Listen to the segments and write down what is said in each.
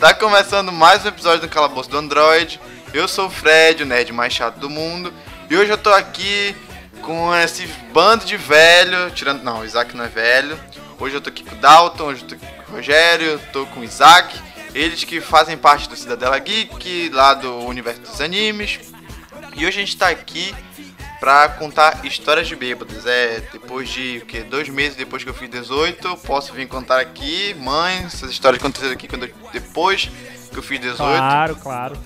tá começando mais um episódio do Calabouço do Android. Eu sou o Fred, o nerd mais chato do mundo. E hoje eu tô aqui com esse bando de velho. Tirando. Não, o Isaac não é velho. Hoje eu tô aqui com o Dalton, hoje eu tô aqui com o Rogério, tô com o Isaac. Eles que fazem parte do Cidadela Geek, lá do universo dos animes. E hoje a gente tá aqui pra contar histórias de bêbados. É, depois de o quê? dois meses depois que eu fiz 18, eu posso vir contar aqui, mãe, essas histórias aconteceram aqui quando depois que eu fiz 18. Claro, claro.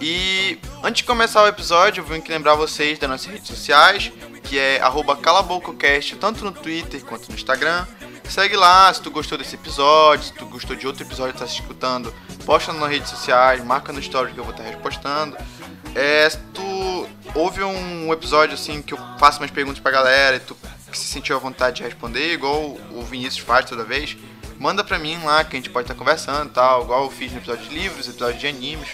E antes de começar o episódio, eu vim aqui lembrar vocês das nossas redes sociais, que é calabococast, tanto no Twitter quanto no Instagram. Segue lá se tu gostou desse episódio, se tu gostou de outro episódio que tá se escutando, posta nas redes sociais, marca no story que eu vou estar repostando. É, tu ouve um episódio assim que eu faço umas perguntas pra galera e tu que se sentiu à vontade de responder, igual o Vinícius faz toda vez, manda pra mim lá que a gente pode estar conversando e tal, igual eu fiz no episódio de livros, episódio de animes.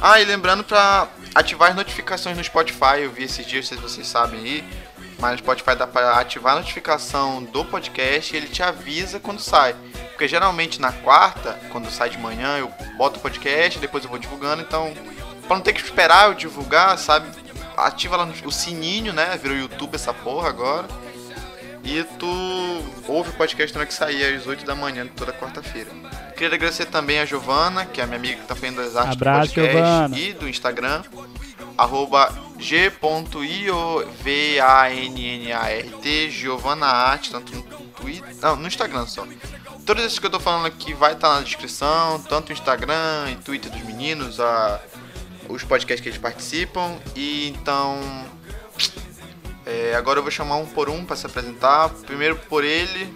Ah, e lembrando pra ativar as notificações no Spotify, eu vi esses dias, se vocês sabem aí, mas no Spotify dá pra ativar a notificação do podcast e ele te avisa quando sai. Porque geralmente na quarta, quando sai de manhã, eu boto o podcast, depois eu vou divulgando, então pra não ter que esperar eu divulgar, sabe? Ativa lá no- o sininho, né? Virou YouTube essa porra agora. E tu ouve o podcast hora que sair às 8 da manhã toda quarta-feira. Queria agradecer também a Giovana, que é a minha amiga que tá fazendo as artes Abraço, do podcast Giovana. e do Instagram. Arroba g.iovanart, Giovana Arte, tanto no Twitter. Não, no Instagram só. Todos esses que eu tô falando aqui vai estar na descrição, tanto o Instagram e Twitter dos meninos, a, os podcasts que eles participam. E então. é, agora eu vou chamar um por um para se apresentar. Primeiro por ele,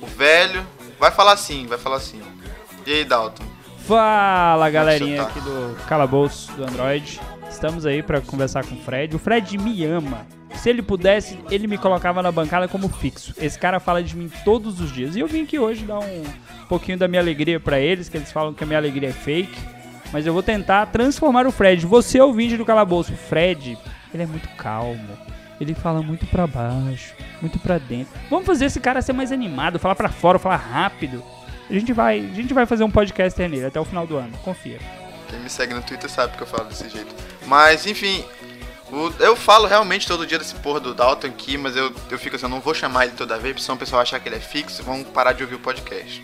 o velho. Vai falar assim, vai falar assim. E aí, Dalton? Fala galerinha tá? aqui do Calabouço do Android. Estamos aí pra conversar com o Fred. O Fred me ama. Se ele pudesse, ele me colocava na bancada como fixo. Esse cara fala de mim todos os dias. E eu vim aqui hoje dar um pouquinho da minha alegria pra eles, que eles falam que a minha alegria é fake. Mas eu vou tentar transformar o Fred. Você ouvinte do Calabouço. O Fred, ele é muito calmo. Ele fala muito pra baixo, muito pra dentro. Vamos fazer esse cara ser mais animado, falar pra fora, falar rápido. A gente vai, a gente vai fazer um podcast nele até o final do ano, confia. Quem me segue no Twitter sabe que eu falo desse jeito. Mas, enfim, o- eu falo realmente todo dia desse porra do Dalton aqui, mas eu, eu fico assim, eu não vou chamar ele toda vez, porque senão o pessoal achar que ele é fixo vão parar de ouvir o podcast.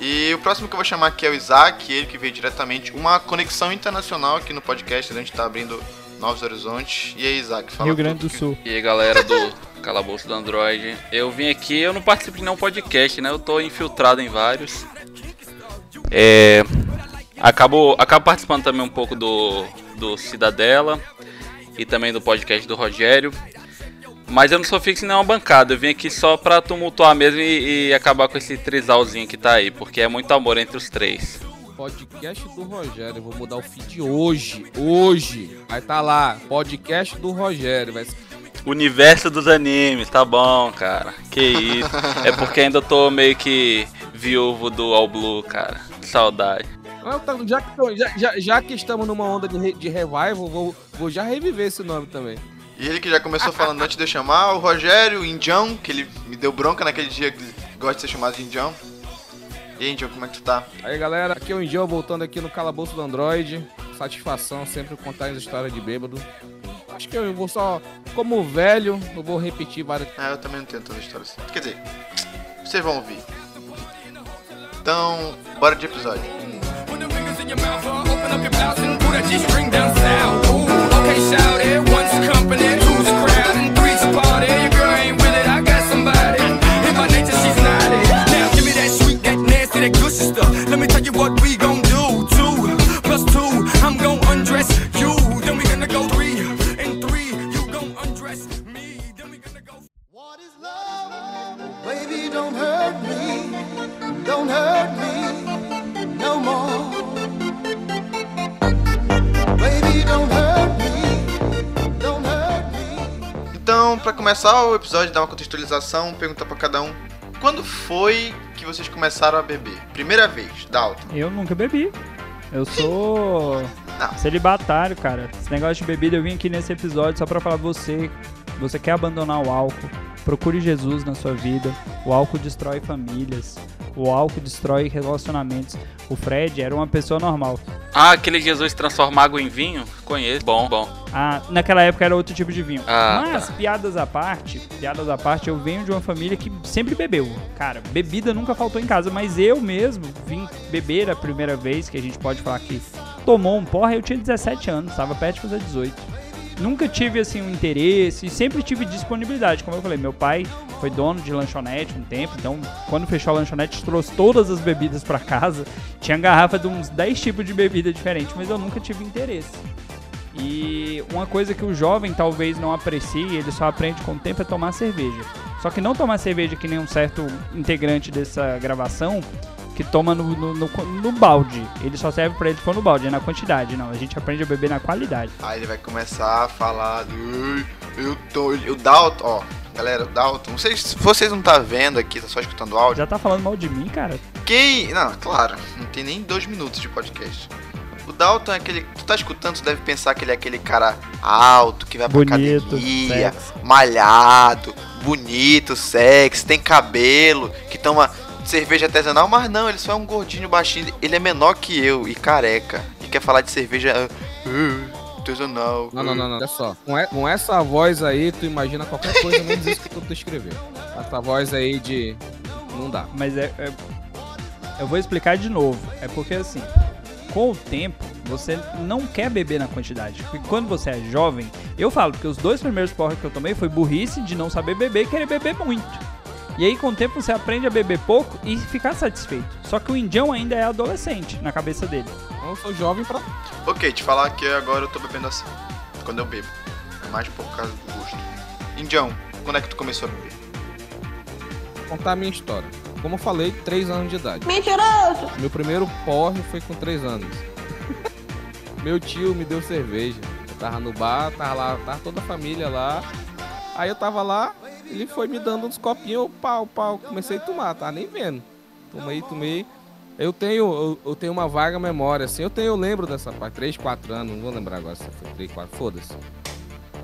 E o próximo que eu vou chamar aqui é o Isaac, ele que veio diretamente, uma conexão internacional aqui no podcast, a gente tá abrindo novos horizontes. E aí, Isaac, fala Rio Grande do que- Sul. E aí galera do Calabouço do Android, eu vim aqui, eu não participo de nenhum podcast, né? Eu tô infiltrado em vários. É, acabo, acabo participando também um pouco do, do Cidadela e também do podcast do Rogério. Mas eu não sou fixo em nenhuma bancada, eu vim aqui só pra tumultuar mesmo e, e acabar com esse trisalzinho que tá aí, porque é muito amor entre os três. Podcast do Rogério. Eu vou mudar o feed hoje. Hoje. Vai tá lá. Podcast do Rogério. Vai... Universo dos animes, tá bom, cara. Que isso. É porque ainda tô meio que viúvo do All Blue, cara. Que saudade. Já que, já, já, já que estamos numa onda de, re- de revival, vou, vou já reviver esse nome também. E ele que já começou falando antes de eu chamar, o Rogério, o Indião, que ele me deu bronca naquele dia que ele gosta de ser chamado de Indião. E aí, Indião, como é que tu tá? Aí galera, aqui é o Indião voltando aqui no Calabouço do Android. Satisfação sempre contar as histórias de bêbado. Acho que eu vou só, como velho, eu vou repetir várias. Ah, eu também não tenho tanta história assim. Quer dizer, vocês vão ouvir. Então, bora de episódio. Put Baby, don't hurt me. Don't hurt me no more. Então, para começar o episódio, dar uma contextualização, perguntar para cada um quando foi que vocês começaram a beber? Primeira vez, Dalton. Eu nunca bebi. Eu sou Não. celibatário, cara. Esse negócio de bebida eu vim aqui nesse episódio só para falar você você quer abandonar o álcool? Procure Jesus na sua vida. O álcool destrói famílias. O álcool destrói relacionamentos. O Fred era uma pessoa normal. Ah, aquele Jesus transforma água em vinho? Conheço. Bom, bom. Ah, naquela época era outro tipo de vinho. Ah, Mas, piadas à parte, piadas à parte, eu venho de uma família que sempre bebeu. Cara, bebida nunca faltou em casa, mas eu mesmo vim beber a primeira vez, que a gente pode falar que tomou um porra, eu tinha 17 anos, tava perto de fazer 18. Nunca tive, assim, um interesse, e sempre tive disponibilidade. Como eu falei, meu pai foi dono de lanchonete um tempo, então quando fechou a lanchonete, trouxe todas as bebidas pra casa. Tinha garrafa de uns 10 tipos de bebida diferentes, mas eu nunca tive interesse. E uma coisa que o jovem talvez não aprecie, ele só aprende com o tempo, é tomar cerveja. Só que não tomar cerveja que nem um certo integrante dessa gravação, que toma no, no, no- no balde. Ele só serve pra ele se for no balde, é na quantidade. Não, a gente aprende a beber na qualidade. Aí ele vai começar a falar do. "Ai, Eu tô. O Dalton, ó. Galera, o Dalton. Vocês, se vocês não tá vendo aqui, tá só escutando o áudio. Já tá falando mal de mim, cara? Quem. Não, claro, não tem nem dois minutos de podcast. O Dalton é aquele. Tu tá escutando, tu deve pensar que ele é aquele cara alto, que vai pra Bonito, academia, sexy. malhado, bonito, sexy, tem cabelo, que toma cerveja artesanal, mas não, ele só é um gordinho baixinho. Ele é menor que eu e careca. E quer falar de cerveja ah, ah, artesanal. Não, não, não, não. Olha só. Com, e- com essa voz aí, tu imagina qualquer coisa menos isso que tu descreveu. Essa voz aí de. Não dá. Mas é, é- Eu vou explicar de novo. É porque assim, com o tempo, você não quer beber na quantidade. Porque quando você é jovem, eu falo que os dois primeiros porros que eu tomei foi burrice de não saber beber e querer beber muito. E aí, com o tempo, você aprende a beber pouco e ficar satisfeito. Só que o indião ainda é adolescente na cabeça dele. Eu sou jovem pra. Ok, te falar que agora eu tô bebendo assim. Quando eu bebo. É mais por causa do gosto. Indião, quando é que tu começou a beber? contar a minha história. Como eu falei, 3 anos de idade. Mentiroso! Meu primeiro porre foi com 3 anos. Meu tio me deu cerveja. Eu tava no bar, tava lá, tava toda a família lá. Aí eu tava lá, ele foi me dando uns copinhos, pau, pau, comecei a tomar, tava nem vendo. Tomei, tomei. Eu tenho, eu, eu tenho uma vaga memória, assim, eu tenho, eu lembro dessa parte, 3, 4 anos, não vou lembrar agora se foi 3, 4, foda-se.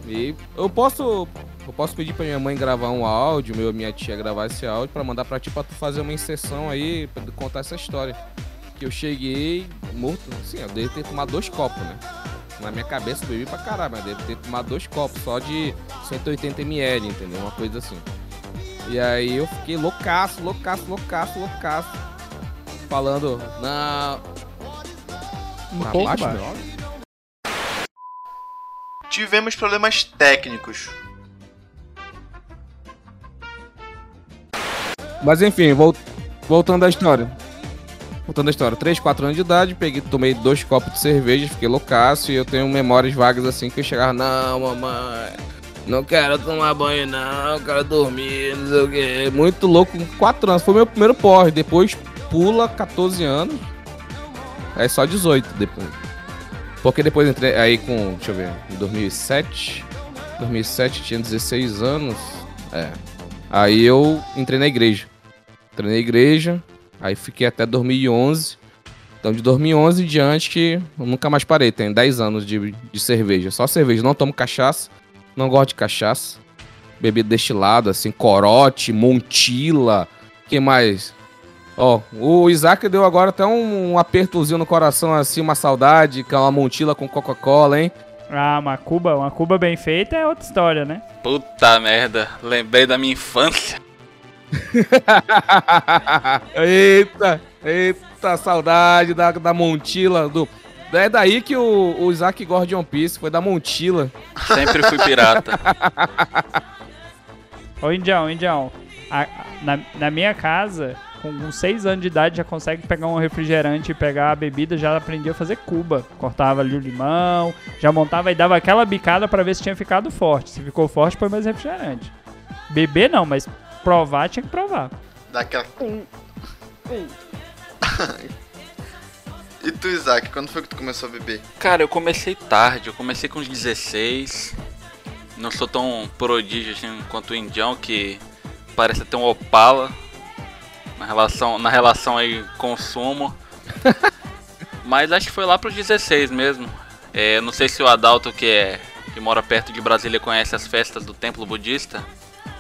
E eu posso, eu posso pedir pra minha mãe gravar um áudio, meu, minha tia gravar esse áudio pra mandar pra ti pra tu fazer uma inserção aí, pra contar essa história. Que eu cheguei morto, assim, eu devo ter tomado dois copos, né? Na minha cabeça eu bebi pra caralho, mas devo ter tomado dois copos só de 180ml, entendeu? Uma coisa assim. E aí eu fiquei loucaço, loucaço, loucaço, loucaço. Falando, não. Um pouco baixo? Tivemos problemas técnicos. Mas enfim, vol- voltando à história. Voltando à história, 3, 4 anos de idade, peguei, tomei dois copos de cerveja, fiquei loucaço e eu tenho memórias vagas assim que eu chegava, não, mamãe, não quero tomar banho não, quero dormir, não sei o quê. Muito louco, com 4 anos, foi meu primeiro porre, depois pula 14 anos, aí só 18 depois. Porque depois entrei aí com, deixa eu ver, em 2007, 2007 tinha 16 anos, é. Aí eu entrei na igreja. Entrei na igreja, aí fiquei até 2011. Então de 2011 em diante que eu nunca mais parei. Tenho 10 anos de, de cerveja. Só cerveja. Não tomo cachaça. Não gosto de cachaça. Bebida destilada, assim, corote, montila. que mais? Ó, o Isaac deu agora até um, um apertozinho no coração, assim, uma saudade, que é uma montila com Coca-Cola, hein? Ah, uma Cuba, uma Cuba bem feita é outra história, né? Puta merda, lembrei da minha infância. eita, eita, saudade da, da Montila. Do... É daí que o, o Isaac gosta de One Piece, foi da Montila. Sempre fui pirata. Ô, Indião, Indião, a- na, na minha casa, com 6 anos de idade, já consegue pegar um refrigerante e pegar a bebida, já aprendi a fazer cuba. Cortava ali o limão, já montava e dava aquela bicada pra ver se tinha ficado forte. Se ficou forte, põe mais refrigerante. Beber não, mas provar tinha que provar. Daquela. e tu, Isaac, quando foi que tu começou a beber? Cara, eu comecei tarde, eu comecei com uns 16. não sou tão prodígio assim quanto o Indião, que parece ter um Opala na relação, na relação aí consumo. Mas acho que foi lá pros 16 mesmo. É, não sei se o Adalto, que, é, que mora perto de Brasília, conhece as festas do templo budista,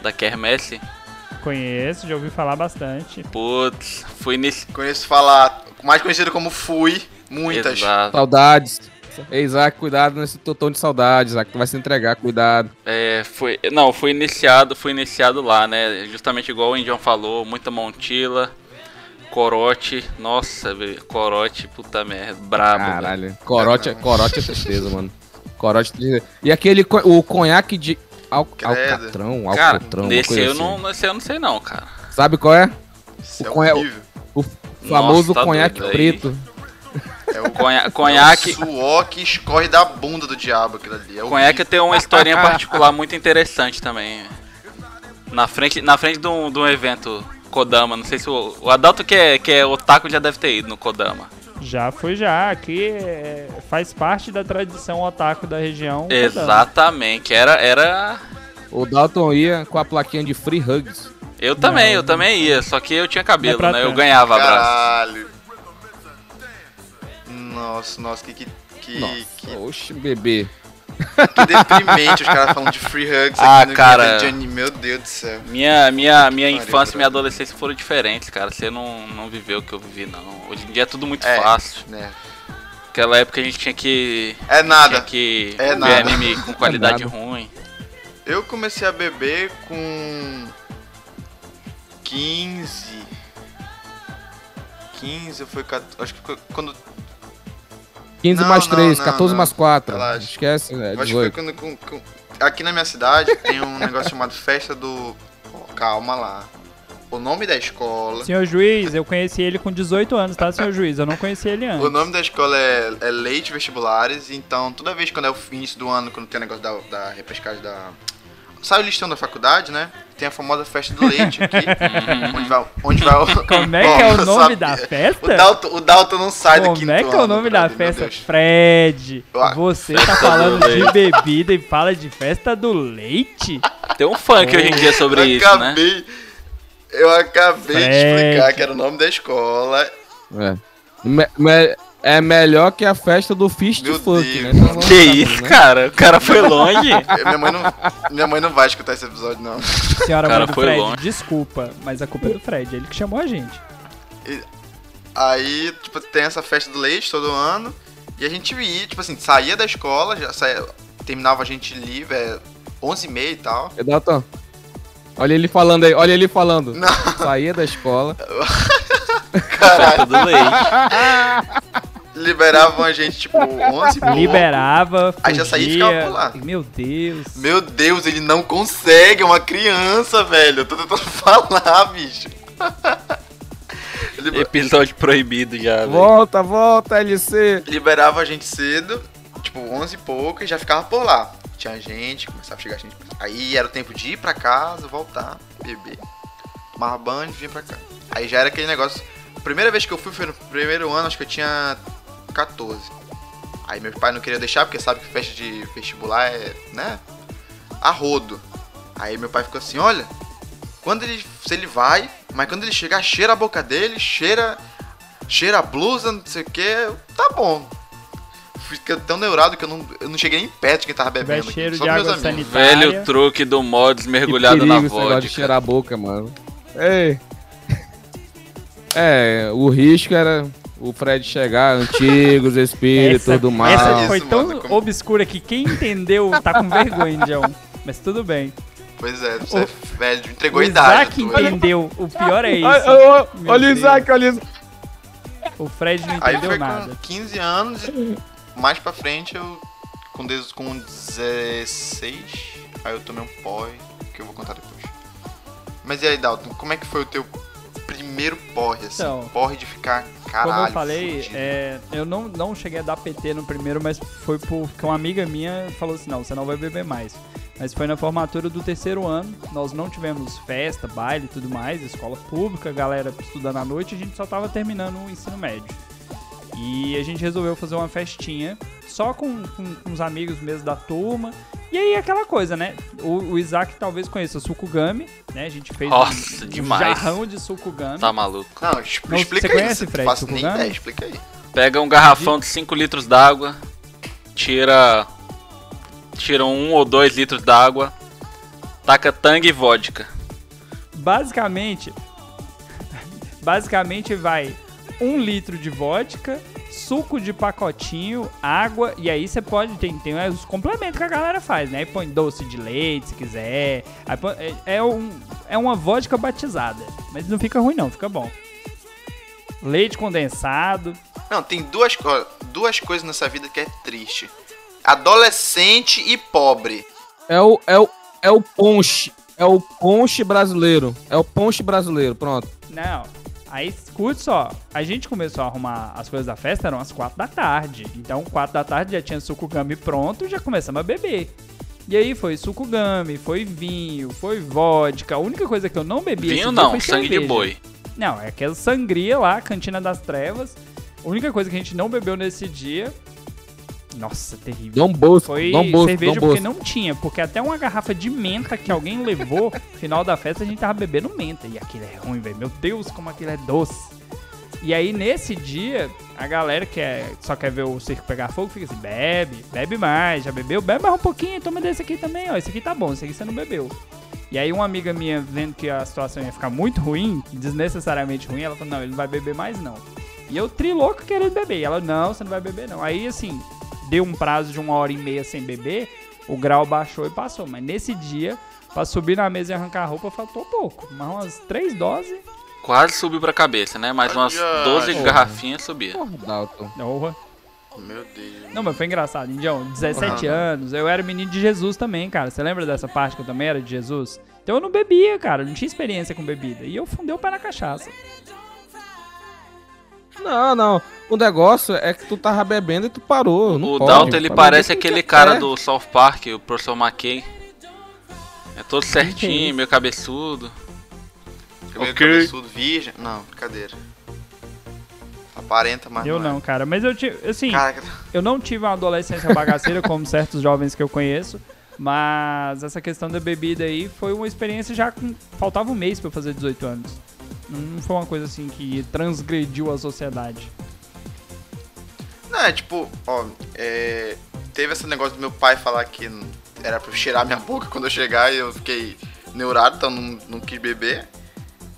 da Kermesse. Conheço, já ouvi falar bastante. Putz, fui nesse. Conheço falar, mais conhecido como Fui, muitas. Exato. Saudades. Ei, Isaac, cuidado nesse totão de saudades, Isaac. Tu vai se entregar, cuidado. É, foi, não, fui iniciado, fui iniciado lá, né? Justamente igual o Indião falou, muita montila, corote, nossa, velho, corote, puta merda, brabo. velho. Caralho. Corote, é- corote é tristeza, mano. Corote é tristeza. E aquele, o conhaque de al, Credo. alcatrão, Cara, alcatrão, coisa eu assim. não, nesse eu não sei não, cara. Sabe qual é? Isso O é conha- horrível. O famoso tá conhaque preto. É o Conha, conhaque, é o suor que escorre da bunda do diabo aquilo ali. É conhaque tem uma historinha particular muito interessante também. Na frente, na frente de um, de um evento Kodama, não sei se o, o Adalto que é, que é otaku já deve ter ido no Kodama. Já fui já, aqui é, faz parte da tradição otaku da região. Exatamente, era, era O Dalton ia com a plaquinha de free hugs. Eu também, Não, eu também ia, só que eu tinha cabelo, pra né? Eu ganhava abraço. Caralho. Nossa, nossa, que, que, que, Nossa, que, oxe, bebê. Que deprimente os caras falando de free hugs Ah, aqui no cara. de anime. Meu Deus do céu. Minha, minha, minha infância e minha adolescência foram diferentes, cara. Você não, não viveu o que eu vivi, não. Hoje em dia é tudo muito É. fácil. Né? Aquela época a gente tinha que. É nada. Tinha que É ver nada. anime com qualidade nada. ruim. Eu comecei a beber com 15. 15 foi 14. Acho que foi quando. 15 Não, mais não, 3, não, 14 não. mais 4. Relaxa. Esquece, é Acho que foi 18. quando. com- com- aqui na minha cidade tem um negócio chamado Festa do. Calma lá. O nome da escola. Senhor juiz, eu conheci ele com 18 anos, tá, senhor juiz? Eu não conheci ele antes. O nome da escola é, é Leite Vestibulares, então toda vez quando é o início do ano, quando tem o negócio da, da repescagem da. Sai o listão da faculdade, né? Tem a famosa festa do leite aqui. onde vai, onde vai o. Como é que é o nome da O festa? Dalton, o Dalton não sai do Como é que é o ano, nome da festa? Fred, você tá falando do de bebida e fala de festa do leite? Tem um funk hoje em dia sobre eu isso, né? acabei, Eu acabei de Fred. explicar que era o nome da escola. É. Me- me- é melhor que a festa do Fist Meu Funk, né? Então, vamos Que lá, isso, né? cara? O cara foi longe. Minha mãe, não, minha mãe não vai escutar esse episódio, não. Senhora Cara, mãe do foi Fred, longe. desculpa, mas a culpa é do Fred, ele que chamou a gente. Aí, tipo, tem essa festa do leite todo ano. E a gente ia, tipo assim, saía da escola, já saía, terminava a gente livre, é 11h30 e tal. É, Dalton. Olha ele falando aí, olha ele falando. Não. Saía da escola. Festa do leite. Liberavam a gente, tipo, 11 h Liberava, Aí já saía e fugia. ficava por lá. Meu Deus. Meu Deus, ele não consegue, é uma criança, velho. Eu tô tentando falar, bicho. Liber- Episódio proibido já, velho. Volta, volta, LC. Liberava a gente cedo, tipo, 11 e pouco, e já ficava por lá. Tinha gente, começava a chegar gente. Aí era o tempo de ir pra casa, voltar, beber. Tomava banho e vinha pra cá. Aí já era aquele negócio. A primeira vez que eu fui foi no primeiro ano, acho que eu tinha 14. Aí meu pai não queria deixar, porque sabe que festa de vestibular é, né? A rodo. Aí meu pai ficou assim, olha, quando ele. Se ele vai, mas quando ele chegar, cheira a boca dele, cheira. Cheira a blusa, não sei o que, tá bom. Fiquei tão neurado que eu não, eu não cheguei nem perto de quem tava bebendo. aqui, cheiro só de meus água amigos. sanitária. Velho truque do mods mergulhado na esse negócio de vodka. cheirar a boca, mano. Ei. É, o risco era o Fred chegar, antigos, espíritos, essa, do mal. essa foi Isso, tão mano, como- obscura que quem entendeu tá com vergonha, Indião. Mas tudo bem. Pois é, você O- é velho, entregou o idade. Isaac entendeu. O pior é isso. Olha, olha, o. Isaac, olha o Isaac. O Fred não Aí entendeu foi nada. com 15 anos e mais pra frente eu. Com, des- com 16. Aí eu tomei um porre, que eu vou contar depois. Mas e aí, Dalton, como é que foi o teu primeiro porre, assim? Então, porre de ficar caralho. Como eu falei, é, eu não, não cheguei a dar PT no primeiro, mas foi porque uma amiga minha falou assim, não, você não vai beber mais. Mas foi na formatura do terceiro ano, nós não tivemos festa, baile e tudo mais, escola pública, galera estudando à noite, a gente só tava terminando o ensino médio. E a gente resolveu fazer uma festinha só com, com, com os amigos mesmo da turma E aí aquela coisa, né? O, o Isaac talvez conheça o Sukugami, né? A gente fez Nossa, um, um demais. jarrão de Sukugami. Tá maluco. Não, es- Não, explica você aí. conhece, não Fred, faço nem Sukugami? ideia, explica aí. Pega um garrafão de 5 litros d'água, tira. Tira um ou dois litros d'água, taca tangue e vodka. Basicamente, basicamente vai um litro de vodka, suco de pacotinho, água, e aí você pode, tem, tem os complementos que a galera faz, né? Aí põe doce de leite se quiser. Aí põe- é, é um, é uma vodka batizada, mas não fica ruim não, fica bom. Leite condensado. Não, tem duas, duas coisas nessa vida que é triste. Adolescente e pobre. É o, é o, é o ponche. É o ponche brasileiro. É o ponche brasileiro, pronto. Não. Aí, escute só. A gente começou a arrumar as coisas da festa, eram as quatro da tarde. Então, quatro da tarde já tinha suco gami pronto, já começamos a beber. E aí foi suco gami, foi vinho, foi vodka. A única coisa que eu não bebi Vinho não, foi sangue de cerveja. boi. Não, é aquela sangria lá, Cantina das Trevas. A única coisa que a gente não bebeu nesse dia... Nossa, terrível. Foi cerveja Dom porque não tinha, porque até uma garrafa de menta que alguém levou, final da festa a gente tava bebendo menta. E aquilo é ruim, velho. Meu Deus, como aquilo é doce. E aí nesse dia, a galera que é, só quer ver o circo pegar fogo fica assim: bebe, bebe mais, já bebeu, bebe mais um pouquinho, toma desse aqui também, ó. Esse aqui tá bom, esse aqui você não bebeu. E aí uma amiga minha, vendo que a situação ia ficar muito ruim, desnecessariamente ruim, ela falou: não, ele não vai beber mais não. E eu trilouco querendo beber. E ela, não, você não vai beber não. Aí assim, deu um prazo de uma hora e meia sem beber, o grau baixou e passou. Mas nesse dia, pra subir na mesa e arrancar a roupa, faltou pouco. Mas umas três doses. Quase subiu pra cabeça, né? Mais umas Olha, 12 porra. garrafinhas subia. Porra, Dalton. Porra. Meu Deus. Não, mas foi engraçado, Indião. 17 Aham. anos, eu era menino de Jesus também, cara. Você lembra dessa parte que eu também era de Jesus? Então eu não bebia, cara. Eu não tinha experiência com bebida. E eu fundei o pé na cachaça. Não, não. O negócio é que tu tava bebendo e tu parou. Não O pode. Dalton ele parece aquele cara do South Park, o professor McKay. É todo certinho, meio cabeçudo. Cabelo Ok. cabeçudo, virgem. Não, brincadeira. Aparenta, mas eu não. é. não, cara. Mas eu tive, assim, Cara, eu não tive uma adolescência bagaceira como certos jovens que eu conheço. Mas essa questão da bebida aí foi uma experiência já com. Faltava um mês pra eu fazer 18 anos. Não foi uma coisa assim que transgrediu a sociedade. Não, é tipo, ó, é, teve esse negócio do meu pai falar que era pra cheirar minha boca quando eu chegar e eu fiquei neurado, então não, não quis beber.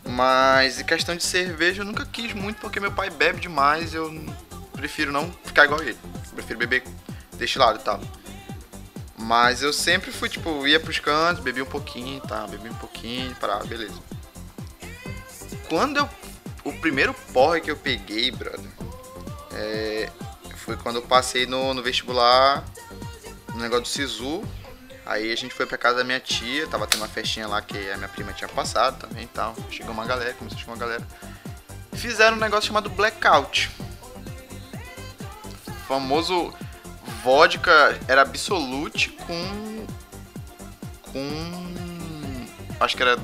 Mas em questão de cerveja eu nunca quis muito porque meu pai bebe demais eu prefiro não ficar igual ele. Eu prefiro beber destilado e tal. Mas eu sempre fui, tipo, ia pros cantos, bebia um pouquinho, tá, bebia um pouquinho, parava, beleza. Quando eu. O primeiro porre que eu peguei, brother, é, foi quando eu passei no, no vestibular, no negócio do Sisu. Aí a gente foi pra casa da minha tia, tava tendo uma festinha lá que a minha prima tinha passado também e tal. Chegou uma galera, começou a chegar uma galera. Fizeram um negócio chamado Blackout. O famoso vodka era Absolute com. com. acho que era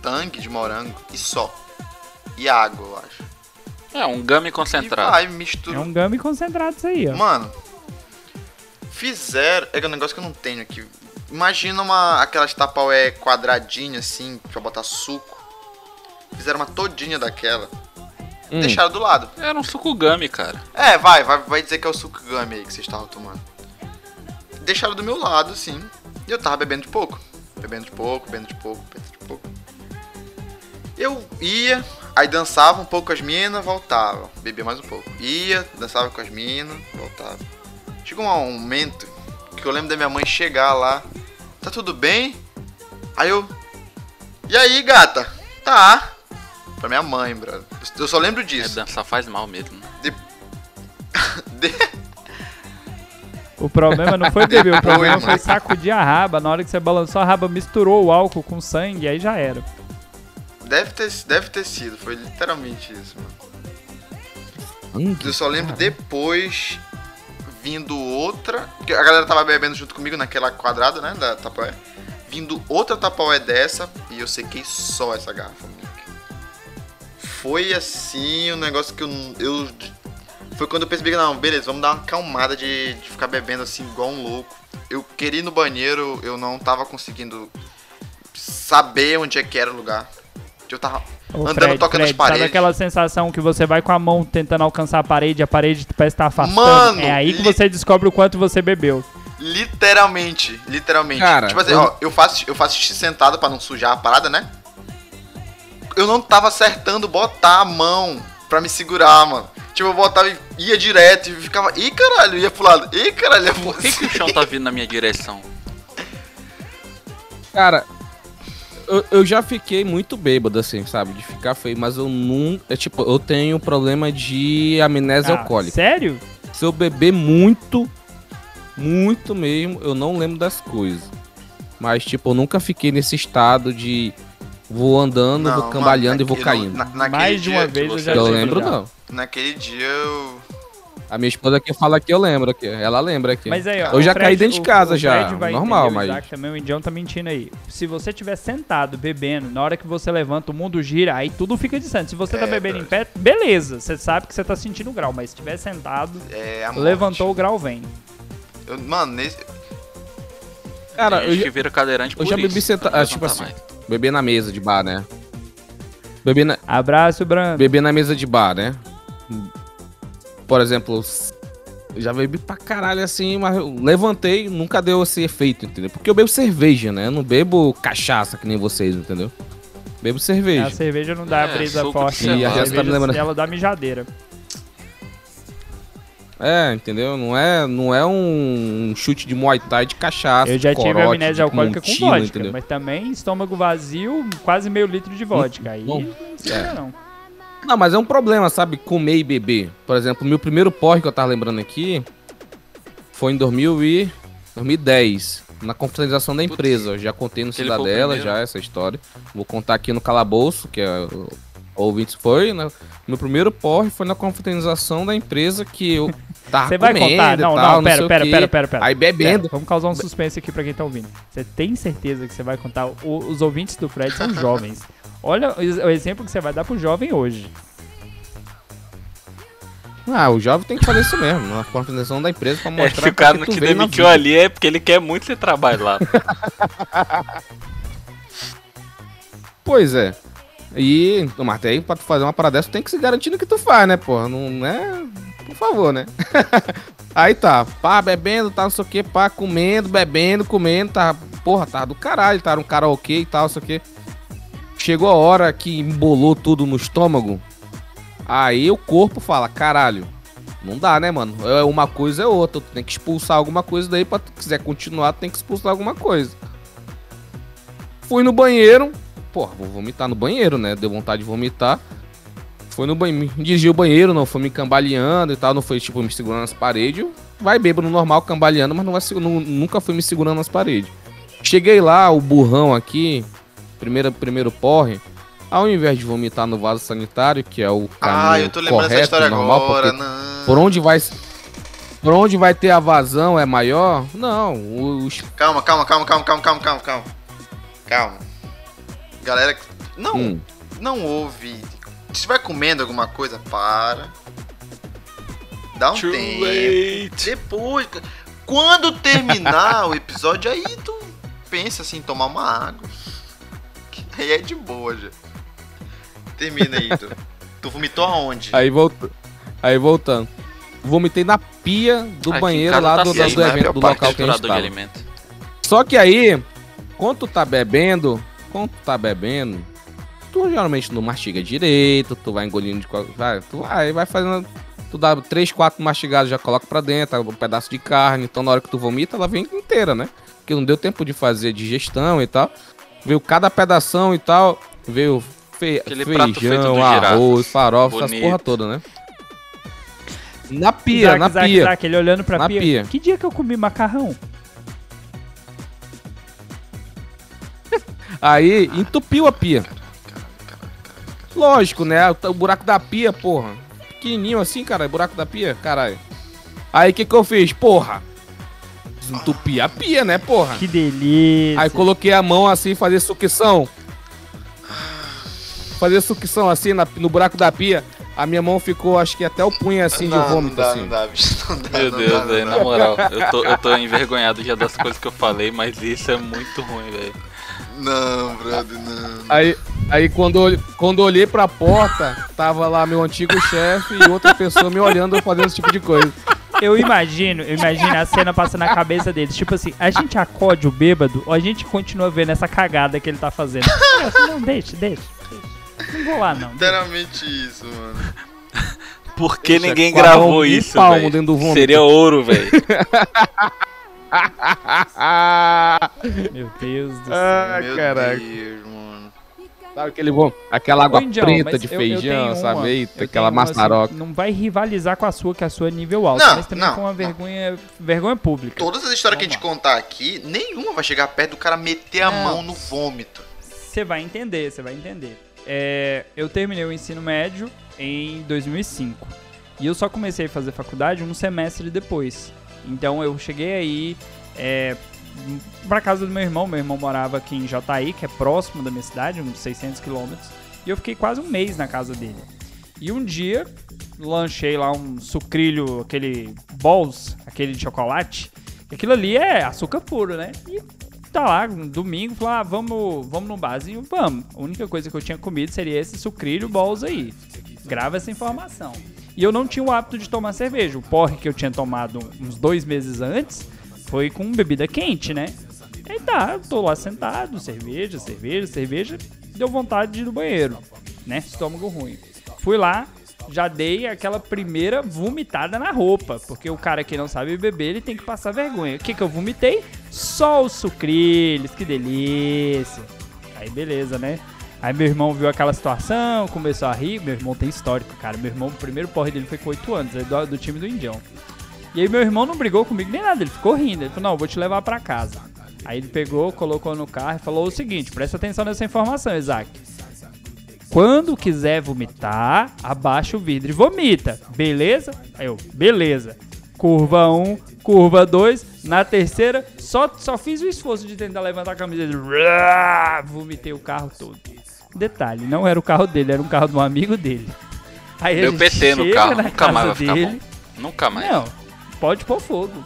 tangue de morango e só. E água, eu acho. É, um gummy E concentrado. vai, mistura. É um gummy concentrado isso aí, ó. Mano, fizeram. É um negócio que eu não tenho aqui. Imagina uma, aquelas tapaué quadradinha assim, pra botar suco. Fizeram uma todinha daquela. Hum. Deixaram do lado. Era um suco gummy, cara. É, vai, vai, vai dizer que é o suco gummy aí que vocês estavam tomando. Deixaram do meu lado, assim. E eu tava bebendo de pouco. Bebendo de pouco, bebendo de pouco, bebendo de pouco. Eu ia, aí dançava um pouco com as minas, voltava. Bebia mais um pouco. Ia, dançava com as minas, voltava. Chegou um momento que eu lembro da minha mãe chegar lá. Tá tudo bem? Aí eu. E aí, gata? Tá. Pra minha mãe, brother. Eu só lembro É, disso. dançar faz mal mesmo. De- O problema não foi beber, o problema Foi, sacudir a raba. Na hora que você balançou a raba, misturou o álcool com sangue, aí já era. Deve ter, deve ter sido, foi literalmente isso, mano. Hum, Eu só lembro depois vindo outra. Porque a galera tava bebendo junto comigo naquela quadrada, né? Da Tapoé. Vindo outra Tapoé dessa e eu sequei só essa garrafa. Foi assim um negócio que eu. eu foi quando eu percebi que, não, beleza, vamos dar uma calmada de, de ficar bebendo assim igual um louco. eu queria ir no banheiro, eu não tava conseguindo saber onde é que era o lugar. Eu tava Ô, andando Fred, tocando Fred, as paredes. Sabe aquela sensação que você vai com a mão tentando alcançar a parede, a parede parece estar afastando? Mano, é aí que li- você descobre o quanto você bebeu. Literalmente, literalmente. Cara, tipo assim, eu- ó, eu faço, eu faço xixi sentado pra não sujar a parada, né? Eu não tava acertando botar a mão pra me segurar, mano. Tipo, eu botava e ia direto e ficava, ih caralho, ia pro lado, ih caralho, ia pro Por que, que o chão tá vindo na minha direção? Cara, eu, eu já fiquei muito bêbado, assim, sabe? De ficar feio, mas eu não. É tipo, eu tenho problema de amnésia Ah, alcoólica. sério? Se eu beber muito, muito mesmo, eu não lembro das coisas. Mas, tipo, eu nunca fiquei nesse estado de vou andando, vou cambalhando e vou naquele- caindo. na- naquele Mais de dia- uma vez eu já eu lembro, já. não. Naquele dia eu. A minha esposa aqui fala que eu lembro aqui. Ela lembra aqui. Mas aí, ó, eu já Fred- caí dentro de casa o já. Normal, mas. O Isaac também, o Indião tá mentindo aí. Se você tiver sentado, bebendo, na hora que você levanta, o mundo gira, aí tudo fica distante. Se você tá É, bebendo em pé, beleza. Você sabe que você tá sentindo o grau. Mas se tiver sentado, É, levantou o grau, vem. Eu- mano, nesse. Cara, Tem eu já, vira cadeirante eu por já bebi senta- pra não ah, tipo assim. mais. beber na mesa de bar, né? Beber na, Abraço, Branco. beber na mesa de bar, né? Por exemplo, já bebi pra caralho assim, mas eu levantei, nunca deu esse efeito, entendeu? Porque eu bebo cerveja, né? Eu não bebo cachaça que nem vocês, entendeu? Bebo A cerveja. cerveja não dá É, brisa suco de forte. não. E a A Jéssica tá me cerveja, lembrando. ela dá mijadeira. É, entendeu? Não é, não é um chute de Muay Thai de cachaça. Eu já de tive corote, amnésia alcoólica com vodka, entendeu? mas também estômago vazio, quase meio litro de vodka. Aí Bom, não segura, não. Não, mas é um problema, sabe? Comer e beber. Por exemplo, meu primeiro porre que eu tava lembrando aqui foi em 2000 e 2010, na confraternização da empresa. Eu já contei no Cidadela já essa história. Vou contar aqui no Calabouço, que é o ouvintes foi, né? Meu primeiro porre foi na confraternização da empresa que eu tava Você vai comendo contar? Não, tal, não, pera, o pera, quê. pera, pera, pera. Aí bebendo. Pera, vamos causar um suspense aqui pra quem tá ouvindo. Você tem certeza que você vai contar? O- os ouvintes do Fred são jovens. Olha o exemplo que você vai dar pro jovem hoje. Ah, o jovem tem que fazer isso mesmo, na confraternização da empresa pra É, mostrar se o pra cara que não te demitiu ali é porque ele quer muito ser trabalho lá. Pois é. E, mas aí pra tu fazer uma parada dessa, tu tem que se garantir no que tu faz, né, porra? Não é. Por favor, né? aí tá, pá, bebendo, tá, não sei o que, pá, comendo, bebendo, comendo, tá. Porra, tá do caralho, tá um karaokê e tal, não sei o que. Chegou a hora que embolou tudo no estômago. Aí o corpo fala, caralho. Não dá, né, mano? É uma coisa é outra. Tu tem que expulsar alguma coisa daí pra tu quiser continuar, tu tem que expulsar alguma coisa. Fui no banheiro, porra, vou vomitar no banheiro, né? Deu vontade de vomitar. Foi no banheiro, me dirigiu o banheiro, não foi me cambaleando e tal, não foi tipo me segurando nas paredes. Vai bêbado normal, cambaleando, mas não vai, nu- nunca foi me segurando nas paredes. Cheguei lá, o burrão aqui, primeiro, primeiro porre, ao invés de vomitar no vaso sanitário, que é o caminho Ah, eu tô lembrando dessa correto, história normal, agora. Não. por onde vai por onde vai ter a vazão é maior? Não, os Calma, calma, calma, calma, calma, calma, calma, calma. Calma. Galera, não, hum, não ouve. Se estiver comendo alguma coisa, para. Dá um Too tempo. late. Depois, quando terminar o episódio, aí tu pensa assim, em tomar uma água. Aí é de boa já. Termina aí, tu. Tu vomitou aonde? Aí, volta... Aí voltando. Vomitei na pia do Aqui banheiro lá tá do, assim, do, do né? evento, do local que a gente tava. Só que aí, quando tu tá bebendo, quando tu tá bebendo, tu geralmente não mastiga direito, tu vai engolindo de qual- vai, tu vai, vai fazendo, tu dá três, quatro mastigadas, já coloca pra dentro, um pedaço de carne, então na hora que tu vomita, ela vem inteira, né? Porque não deu tempo de fazer digestão e tal. Veio cada pedação e tal, veio fe Aquele prato feito feijão, arroz, farofa, essas porra toda, né? Na pia, Isaac, na Isaac, pia. Isaac, ele olhando pra Na pia. pia. Que dia que eu comi macarrão? Aí entupiu a pia. Lógico, né? O, o buraco da pia, porra. Pequenininho assim, cara, buraco da pia, caralho. Aí o que que eu fiz? Porra. Entupi a pia, né, porra? Que delícia. Aí coloquei a mão assim, fazer sucção. Fazer sucção assim na- no buraco da pia. A minha mão ficou, acho que até o punho assim de não, vômito, não dá, assim. não dá, bicho. Não dá, Meu não Deus, dá, velho, na moral, eu tô, eu tô envergonhado já das coisas que eu falei, mas isso é muito ruim, velho. Não, brother, não. Aí, aí quando, quando eu olhei pra porta, tava lá meu antigo chefe e outra pessoa me olhando eu fazendo esse tipo de coisa. Eu imagino, eu imagino a cena passando na cabeça deles. Tipo assim, a gente acode o bêbado ou a gente continua vendo essa cagada que ele tá fazendo? Não, deixa, deixa. deixa. Não vou lá, não. Literalmente isso, mano. Por que Deixa ninguém gravou isso, palmo velho? dentro do vômito. Seria ouro, velho. Meu Deus do céu. ah, Meu caraca. Deus. Sabe aquele bom? Aquela água Indião, preta de eu- eu feijão, tenho sabe? uma- Eita, eu aquela tenho uma, assim, maçaroca. não vai rivalizar com a sua, que a sua é nível alto. Não, mas também não, com uma não. vergonha, vergonha pública. Todas as histórias que a Vamos gente contar aqui, nenhuma vai chegar perto do cara meter a mão no vômito. Você vai entender, você vai entender. É, eu terminei o ensino médio em 2005. E eu só comecei a fazer faculdade um semestre depois. Então eu cheguei aí é, pra casa do meu irmão. Meu irmão morava aqui em Jataí, que é próximo da minha cidade, uns 600 quilômetros. E eu fiquei quase um mês na casa dele. E um dia, lanchei lá um sucrilho, aquele balls, aquele de chocolate. Aquilo ali é açúcar puro, né? E tá lá, um domingo, falou, ah, vamos, vamos num barzinho? Vamos. A única coisa que eu tinha comido seria esse sucrilho balls aí. Grava essa informação. E eu não tinha o hábito de tomar cerveja. O porre que eu tinha tomado uns dois meses antes foi com bebida quente, né? Aí tá, tô lá sentado, cerveja, cerveja, cerveja. Deu vontade de ir no banheiro, né? Estômago ruim. Fui lá, já dei aquela primeira vomitada na roupa. Porque o cara que não sabe beber, ele tem que passar vergonha. O que que eu vomitei? Só os sucrilhos, que delícia. Aí beleza, né? Aí meu irmão viu aquela situação, começou a rir. Meu irmão tem histórico, cara. Meu irmão, o primeiro porre dele foi com 8 anos, é do, do time do Indião. E aí meu irmão não brigou comigo nem nada, ele ficou rindo. Ele falou, não, vou te levar pra casa. Aí ele pegou, colocou no carro e falou o seguinte, presta atenção nessa informação, Isaac. Quando quiser vomitar, abaixa o vidro e vomita, beleza? Aí eu, beleza. Curva 1, curva 2, na terceira, só, só fiz o esforço de tentar levantar a camisa dele. Vomitei o carro todo. Detalhe, não era o carro dele, era um carro de um amigo dele. Aí Deu gente PT no carro, na nunca mais vai ficar dele, bom. Nunca mais. não, pode pôr fogo.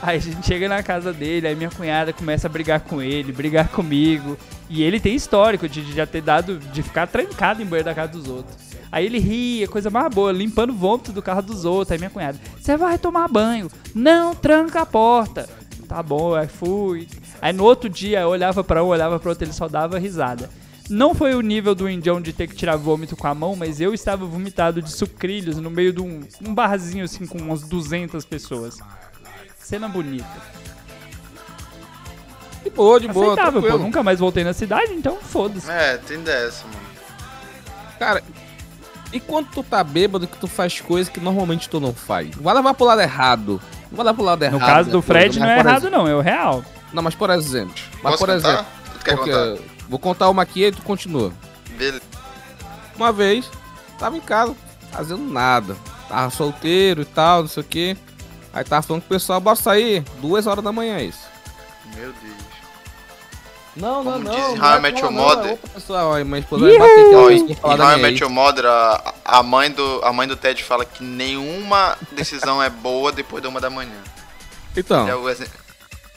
Aí a gente chega na casa dele, aí minha cunhada começa a brigar com ele, brigar comigo. E ele tem histórico de, de já ter dado, de ficar trancado em banheiro da casa dos outros. Aí ele ria, coisa mais boa, limpando o vômito do carro dos outros. Aí minha cunhada, você vai tomar banho, não tranca a porta. Tá bom, aí fui. Aí no outro dia eu olhava pra um, olhava pra outro, ele só dava risada. Não foi o nível do indião de ter que tirar vômito com a mão, mas eu estava vomitado de sucrilhos no meio de um, um barzinho assim com umas 200 pessoas. Cena bonita. De boa, de boa, Aceitável, pô. tranquilo. Nunca mais voltei na cidade, então foda-se. É, tem dessa, mano. Cara, e quando tu tá bêbado que tu faz coisas que normalmente tu não faz? Vai levar pro lado errado. Não vai levar pro lado errado. No caso né, do coisa, Fred não é por errado exemplo- não, é o real. Não, mas por exemplo. Mas Posso por contar? exemplo. Tu quer porque- contar? Vou contar uma aqui e tu continua. Beleza. Uma vez, tava em casa, fazendo nada. Tava solteiro e tal, não sei o que. Aí tava falando com o pessoal, bora sair, duas horas da manhã é isso. Meu Deus. Não, Como não, diz não. em não How I é Met Your não, Mother. É outra pessoa, ó, minha esposa vai bater que Ó, ela How I minha Met. Your Mother, a, a mãe do, a mãe do Ted fala que nenhuma decisão é boa depois da uma da manhã. Então, É o exemplo.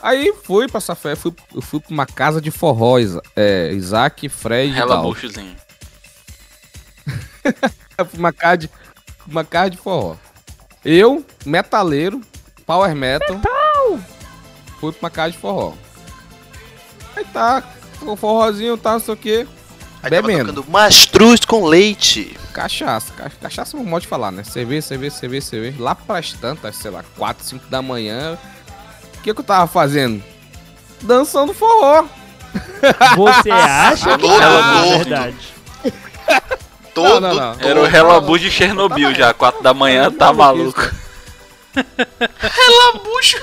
Aí fui passar fé, fui, eu fui pra uma casa de forró, é, Isaac, Fred e Rela tal. buchozinho. Uma casa de, uma casa de forró. Eu, metaleiro, power metal. Fui pra uma casa de forró. Aí tá, o forrozinho, tá, não sei o que. Aí tava Bebendo. mastruz com leite. Cachaça, ca- cachaça não pode falar, né? Cerveja, cerveja, cerveja, cerveja. Lá pras tantas, sei lá, 4, 5 da manhã. O que, que eu tava fazendo? Dançando forró. Você acha que Todo na gordo. verdade? Todo, não, não. todo. Era o Relabu de Chernobyl já, 4 da manhã, tá maluco. Relabucho.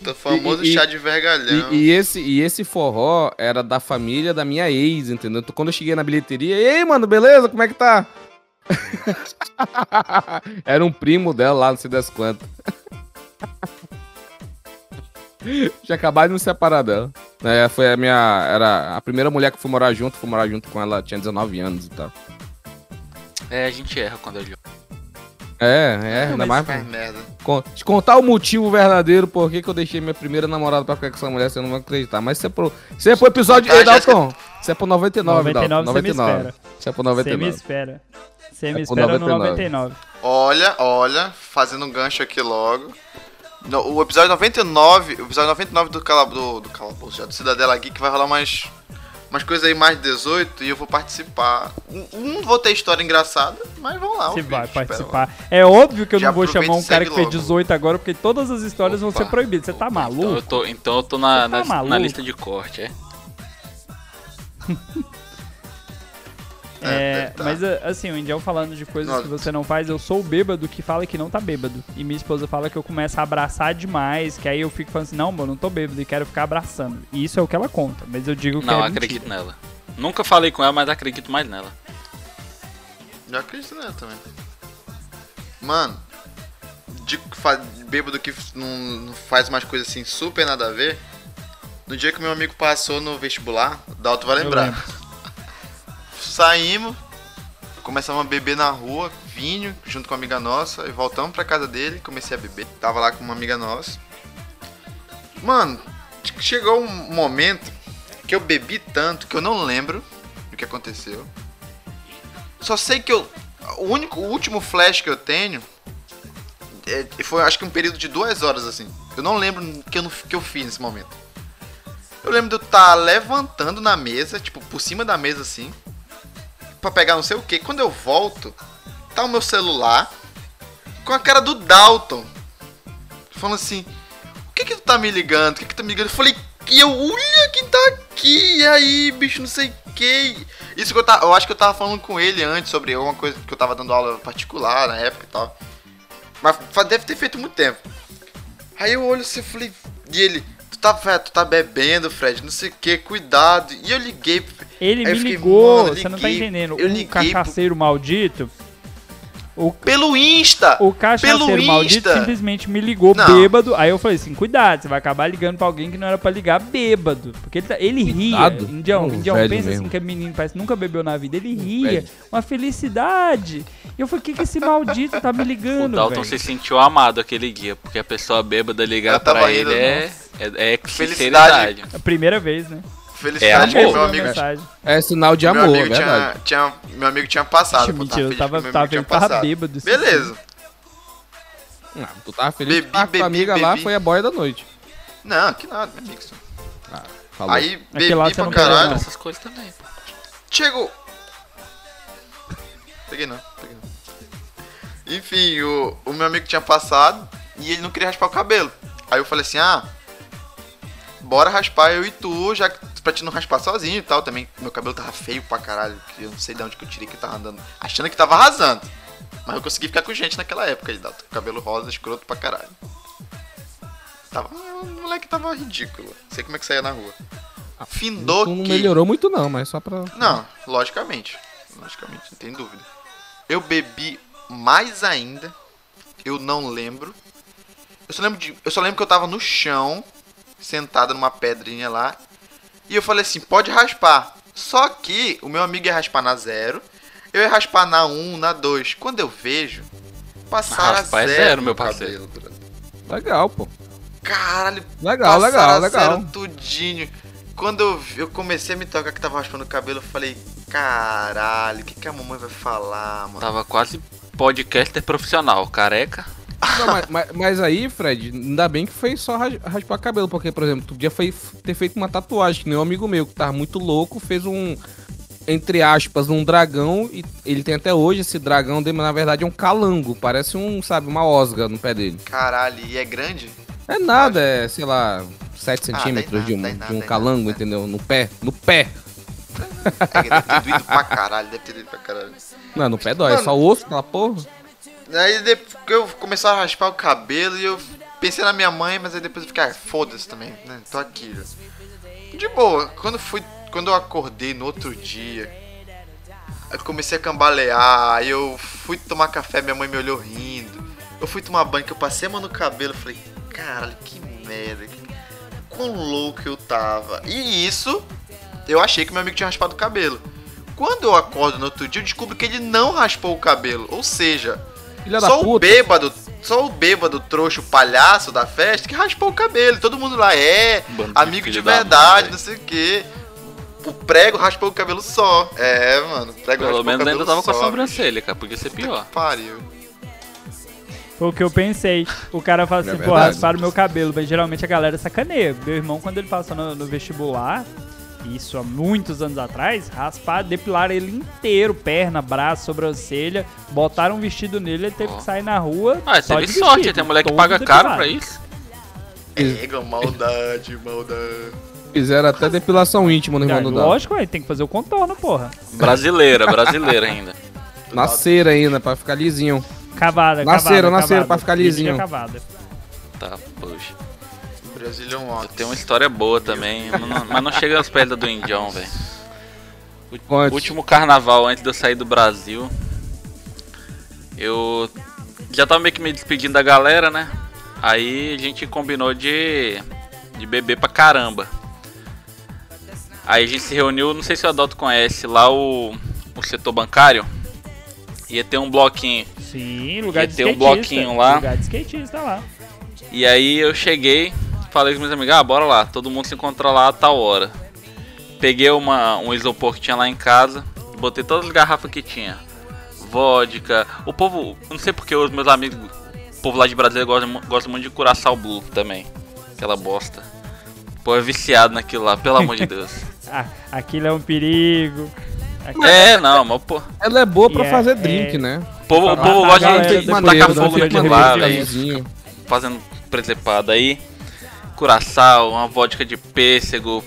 Do famoso E- chá de vergalhão. E, e esse, e esse forró era da família da minha ex, entendeu? Então, quando eu cheguei na bilheteria, e aí, mano, beleza? Como é que tá? era um primo dela lá, não sei das quantas. Já acabaram de me separar dela. É, foi a minha. Era a primeira mulher que fui morar junto, fui morar junto com ela, tinha 19 anos e tal. É, a gente erra quando é jovem. É, é, ainda mais. faz merda. Con- Te contar o motivo verdadeiro por que que eu deixei minha primeira namorada pra ficar com essa mulher, você não vai acreditar. Mas isso é pro, isso é pro episódio. Contar, Ei, Dalton, isso é pro 99, 99 Dalton. você me espera. Isso é pro Você me 99. espera. Você me espera no 99. 99. Olha, olha, fazendo um gancho aqui logo. No- o episódio 99, o episódio 99 do, cala, do, do Calabouço, já do Cidadela Geek, vai rolar umas, umas coisas aí mais de 18 e eu vou participar. Não vou ter história engraçada, mas vamos lá. Você vai participar. É óbvio que eu Já não vou chamar um cara que fez logo. 18 agora, porque todas as histórias vão ser Opa. proibidas. Você tá Então eu maluco? tô, então eu tô na, tá na, na lista de corte, é? É, tá. mas a- assim, o Indião falando de coisas Não. que você não faz, eu sou o bêbado que fala que não tá bêbado. E minha esposa fala que eu começo a abraçar demais, que aí eu fico falando assim, não, mano, não tô bêbado e quero ficar abraçando. E isso é o que ela conta, mas eu digo que Não, é acredito mentira. nela. Nunca falei com ela, mas acredito mais nela. Já acredito nela também. Mano, bêbado que não, não faz umas coisas assim super nada a ver. No dia que meu amigo passou no vestibular, Dalton vai Eu lembrar. Saímos, começamos a beber na rua, vinho, junto com uma amiga nossa, e voltamos pra casa dele, comecei a beber. Tava lá com uma amiga nossa. Mano, chegou um momento que eu bebi tanto que eu não lembro o que aconteceu. Só sei que eu. O único, o último flash que eu tenho é- foi acho que um período de duas horas assim. Eu não lembro que que eu fiz nesse momento. Eu lembro de eu estar levantando na mesa, tipo, por cima da mesa assim, pra pegar não sei o que. Quando eu volto, tá o meu celular com a cara do Dalton. Falando assim, o que que tu tá me ligando? O que que tu tá me ligando? Eu falei, e eu, olha quem tá aqui, e aí, bicho, não sei o que. Isso que eu tava, eu acho que eu tava falando com ele antes sobre alguma coisa que eu tava dando aula particular na época e tal. Mas deve ter feito muito tempo. Aí eu olho assim e falei, e ele, tá, tu tá bebendo, Fred, não sei o que, cuidado. E eu liguei. Ele me fiquei, ligou, você não tá entendendo. eu O liguei pro- cachaceiro maldito. O, Pelo Insta! o cachaceiro pelo maldito Insta. simplesmente me ligou Não. bêbado. Aí eu falei assim: cuidado, você vai acabar ligando pra alguém que não era pra ligar bêbado. Porque ele, tá- ele ria. Indião, Um Indião pensa mesmo. assim que é menino, parece que nunca bebeu na vida. Ele ria. velho. Uma felicidade. E eu falei: o que, que esse maldito tá me O ligando? Dalton velho? se sentiu amado aquele dia, porque a pessoa bêbada ligar pra rindo, ele é, é, é Felicidade. sinceridade. A primeira vez, né? Felicidade É, que amor. meu Uma amigo, mensagem. É sinal de meu amor, amigo tinha, tinha, meu amigo tinha passado. Ixi, mentira, eu feliz tava, que meu tava que tava passado. bêbado. isso Beleza. Não, tu tava feliz Bebi, que tava com a bebi, amiga lá, bebi. foi a boy da noite. Não, que nada, meu amigo. só. Falou. Aí Aquele bebi lá pra caralho. não. Essas coisas também. Chegou. Peguei não, peguei não. Enfim, o, o meu amigo tinha passado e ele não queria raspar o cabelo. Aí eu falei assim, ah, bora raspar eu e tu, já que pra te não raspar sozinho e tal. Também meu cabelo tava feio pra caralho, que eu não sei de onde que eu tirei que eu tava andando, achando que tava arrasando. Mas eu consegui ficar com gente naquela época aí, Dalton. Cabelo rosa, escroto pra caralho. Tava, o moleque tava ridículo. Não sei como é que saía na rua. Findou Tu não que... melhorou muito não, mas só pra... Não, logicamente. Logicamente, não tem dúvida. Eu bebi mais ainda. Eu não lembro. Eu só lembro, de, eu só lembro que eu tava no chão, sentado numa pedrinha lá. E eu falei assim, pode raspar. Só que o meu amigo ia raspar na zero. Eu ia raspar na 1, na 2. Quando eu vejo, passaram Raspar a é zero, zero, no meu parceiro. cabelo. Legal, pô. Caralho, Legal, legal, legal. zero tudinho. Quando eu, eu comecei a me tocar que tava raspando o cabelo, eu falei, caralho, o que, que a mamãe vai falar, mano? Tava quase podcaster profissional, careca. Não, mas, mas- mas aí, Fred, ainda bem que foi só ras- raspar cabelo, porque, por exemplo, tu podia foi- ter feito uma tatuagem, que nem um amigo meu que tava muito louco, fez um, entre aspas, um dragão, e ele tem até hoje esse dragão dele, mas na verdade é um calango, parece um, sabe, uma osga no pé dele. Caralho, e é grande? É nada, é, sei lá, 7 Ah, centímetros daí de um, nada, de nada, um calango, nada. entendeu? No pé, no pé. É, deve ter doído pra caralho, deve ter doído pra caralho. Não, no pé dói, é Mano. só o osso, aquela porra. Aí depois que eu comecei a raspar o cabelo e eu pensei na minha mãe, mas aí depois eu fiquei, ah, foda-se também, né? Tô aqui. De boa, quando fui. Quando eu acordei no outro dia, eu comecei a cambalear, aí eu fui tomar café, minha mãe me olhou rindo. Eu fui tomar banho, que eu passei a mão no cabelo, falei, caralho, que merda. quão louco eu tava. E isso, eu achei que meu amigo tinha raspado o cabelo. Quando eu acordo no outro dia, eu descubro que ele não raspou o cabelo. Ou seja, Filha da só o bêbado, só o bêbado trouxa, o palhaço da festa que raspou o cabelo. Todo mundo lá é Bando de amigo de da verdade, mãe, não sei o quê. O prego raspou o cabelo só. É, mano. O prego Pelo menos o cabelo ainda tava com a só, sobrancelha, cara. Podia ser pior. Pariu. Foi o que eu pensei. O cara fala É assim, pô, verdade. rasparam meu cabelo. Mas geralmente a galera sacaneia. Meu irmão, quando ele passou no, no vestibular, isso há muitos anos atrás, rasparam, depilaram ele inteiro, perna, braço, sobrancelha, botaram um vestido nele, ele teve Ó. que sair na rua. Ah, só teve de sorte, vestido, tem mulher que paga caro pra isso. Ega, maldade, maldade. Fizeram até depilação íntima no irmão do lógico, ué, tem que fazer o contorno, porra. Brasileira, brasileira ainda. Na cera ainda, pra ficar lisinho. Cavada, Na cavada. cera, na cera, pra ficar Mídia lisinho. Cavada. Tá, poxa. Brazilian Eu Wax. tenho uma história boa também, mas não- mas não chega aos pés da do Indião, velho. Último carnaval antes de eu sair do Brasil. Eu já tava meio que me despedindo da galera, né? Aí a gente combinou de, de beber pra caramba. Aí a gente se reuniu, não sei se o Adalto conhece, lá o, o setor bancário. Ia ter um bloquinho. Sim, lugar Ia de ter um skatista. bloquinho lá. Lugar de skatista lá. E aí eu cheguei, falei com meus amigos, ah, bora lá, todo mundo se encontra lá a tal hora. Peguei uma, um isopor que tinha lá em casa, botei todas as garrafas que tinha. Vodka. O povo, não sei porque os meus amigos, o povo lá de Brasília gosta, gosta muito de Curaçao Blue também. Aquela bosta. Pô, é viciado naquilo lá, pelo amor de Deus. Ah, aquilo é um perigo. Aquilo- É, não, mas pô, Ela é boa pra E é- fazer é- drink, né? o povo, o povo gosta de, tacar fogo naquilo lá, fazendo presepada aí. Curaçao, uma vodka de pêssego,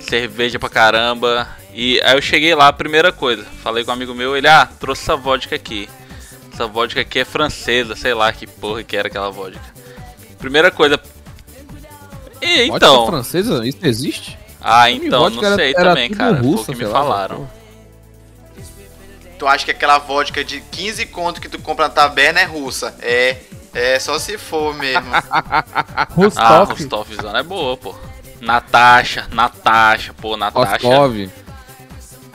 cerveja pra caramba. E aí eu cheguei lá, primeira coisa, falei com um amigo meu, ele, ah, trouxe essa vodka aqui. Essa vodka aqui é francesa, sei lá que porra que era aquela vodka. Primeira coisa. E Vodka então. francesa? Isso existe? Ah, então, Vodka não sei era também, cara. Foi o russa, que me lá, falaram. porra. Tu acha que aquela vodka de 15 conto que tu compra na taberna é russa? É. É, só se for mesmo. Ah, Rostov. Rostovzona é boa, pô. Natasha, Natasha, pô, Natasha. Rostov.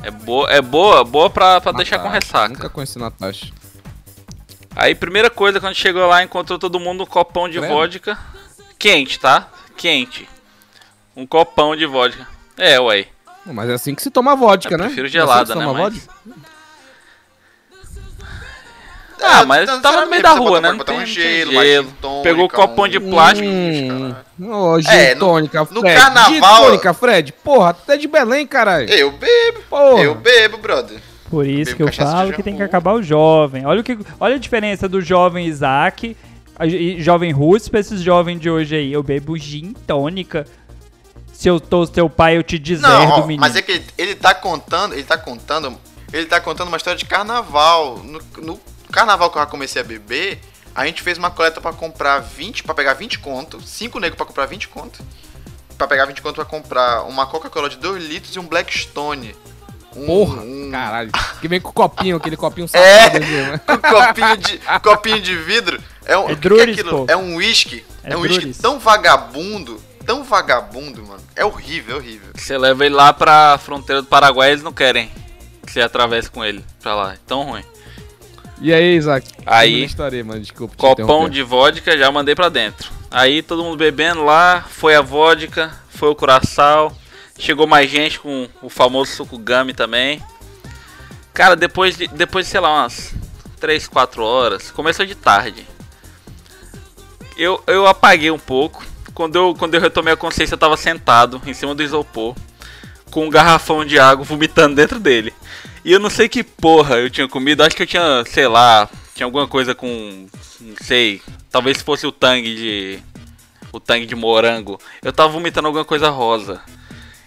É boa, é boa, boa pra, pra deixar com ressaca. Nunca conheci Natasha. Aí, primeira coisa, quando chegou lá, encontrou todo mundo um copão de vodka. Quente, tá? Quente. Um copão de vodka. É, ué. Mas é assim que se toma vodka, Eu né? prefiro É gelada, assim que se né, toma mas- vodka? Ah, mas não, tava no meio da rua, né? Não botar tem, um não tem gelo, tônica, Pegou o copão de um- plástico. Hum, gin É, no- tônica, no Fred. carnaval- Gin tônica, Fred. Porra, até de Belém, caralho. Eu bebo. Porra. Eu bebo, brother. Por isso Bebo que eu falo que tem que acabar o jovem. Olha, o que, olha a diferença do jovem Isaac a- e jovem Ruth pra esses jovens de hoje aí. Eu bebo gin tônica. Se eu tô seu pai, eu te Não, deserdo, ó, menino. mas é que ele, ele tá contando, ele tá contando, ele tá contando uma história de carnaval. No, no carnaval que eu já comecei a beber, a gente fez uma coleta pra comprar 20, pra pegar 20 conto, 5 negros pra comprar 20 conto. Pra pegar 20 conto pra comprar uma Coca-Cola de 2 litros e um Blackstone. Um, Porra, um, caralho. Que vem com o copinho, aquele copinho É. safado. assim, né? um copinho de, copinho de vidro. É, um, É que que é Druris, aquilo? pô. É um whisky. É É, um whisky tão vagabundo, tão vagabundo, mano. É horrível, é horrível. Você leva ele lá pra fronteira do Paraguai, eles não querem que você atravesse com ele pra lá. É tão ruim. E aí, Isaac? Aí- história, mano. Desculpa. Copão de vodka, já mandei pra dentro. Aí todo mundo bebendo lá, foi a vodka, foi o curaçao. Chegou mais gente com o famoso suco gummy também. Cara, depois de, depois de, sei lá, umas 3, 4 horas, começou de tarde. Eu, eu apaguei um pouco. Quando eu, quando eu retomei a consciência, eu tava sentado em cima do isopor, com um garrafão de água vomitando dentro dele. E eu não sei que porra eu tinha comido, acho que eu tinha, sei lá, tinha alguma coisa com. Não sei. Talvez fosse o tangue de. O tangue de morango. Eu tava vomitando alguma coisa rosa.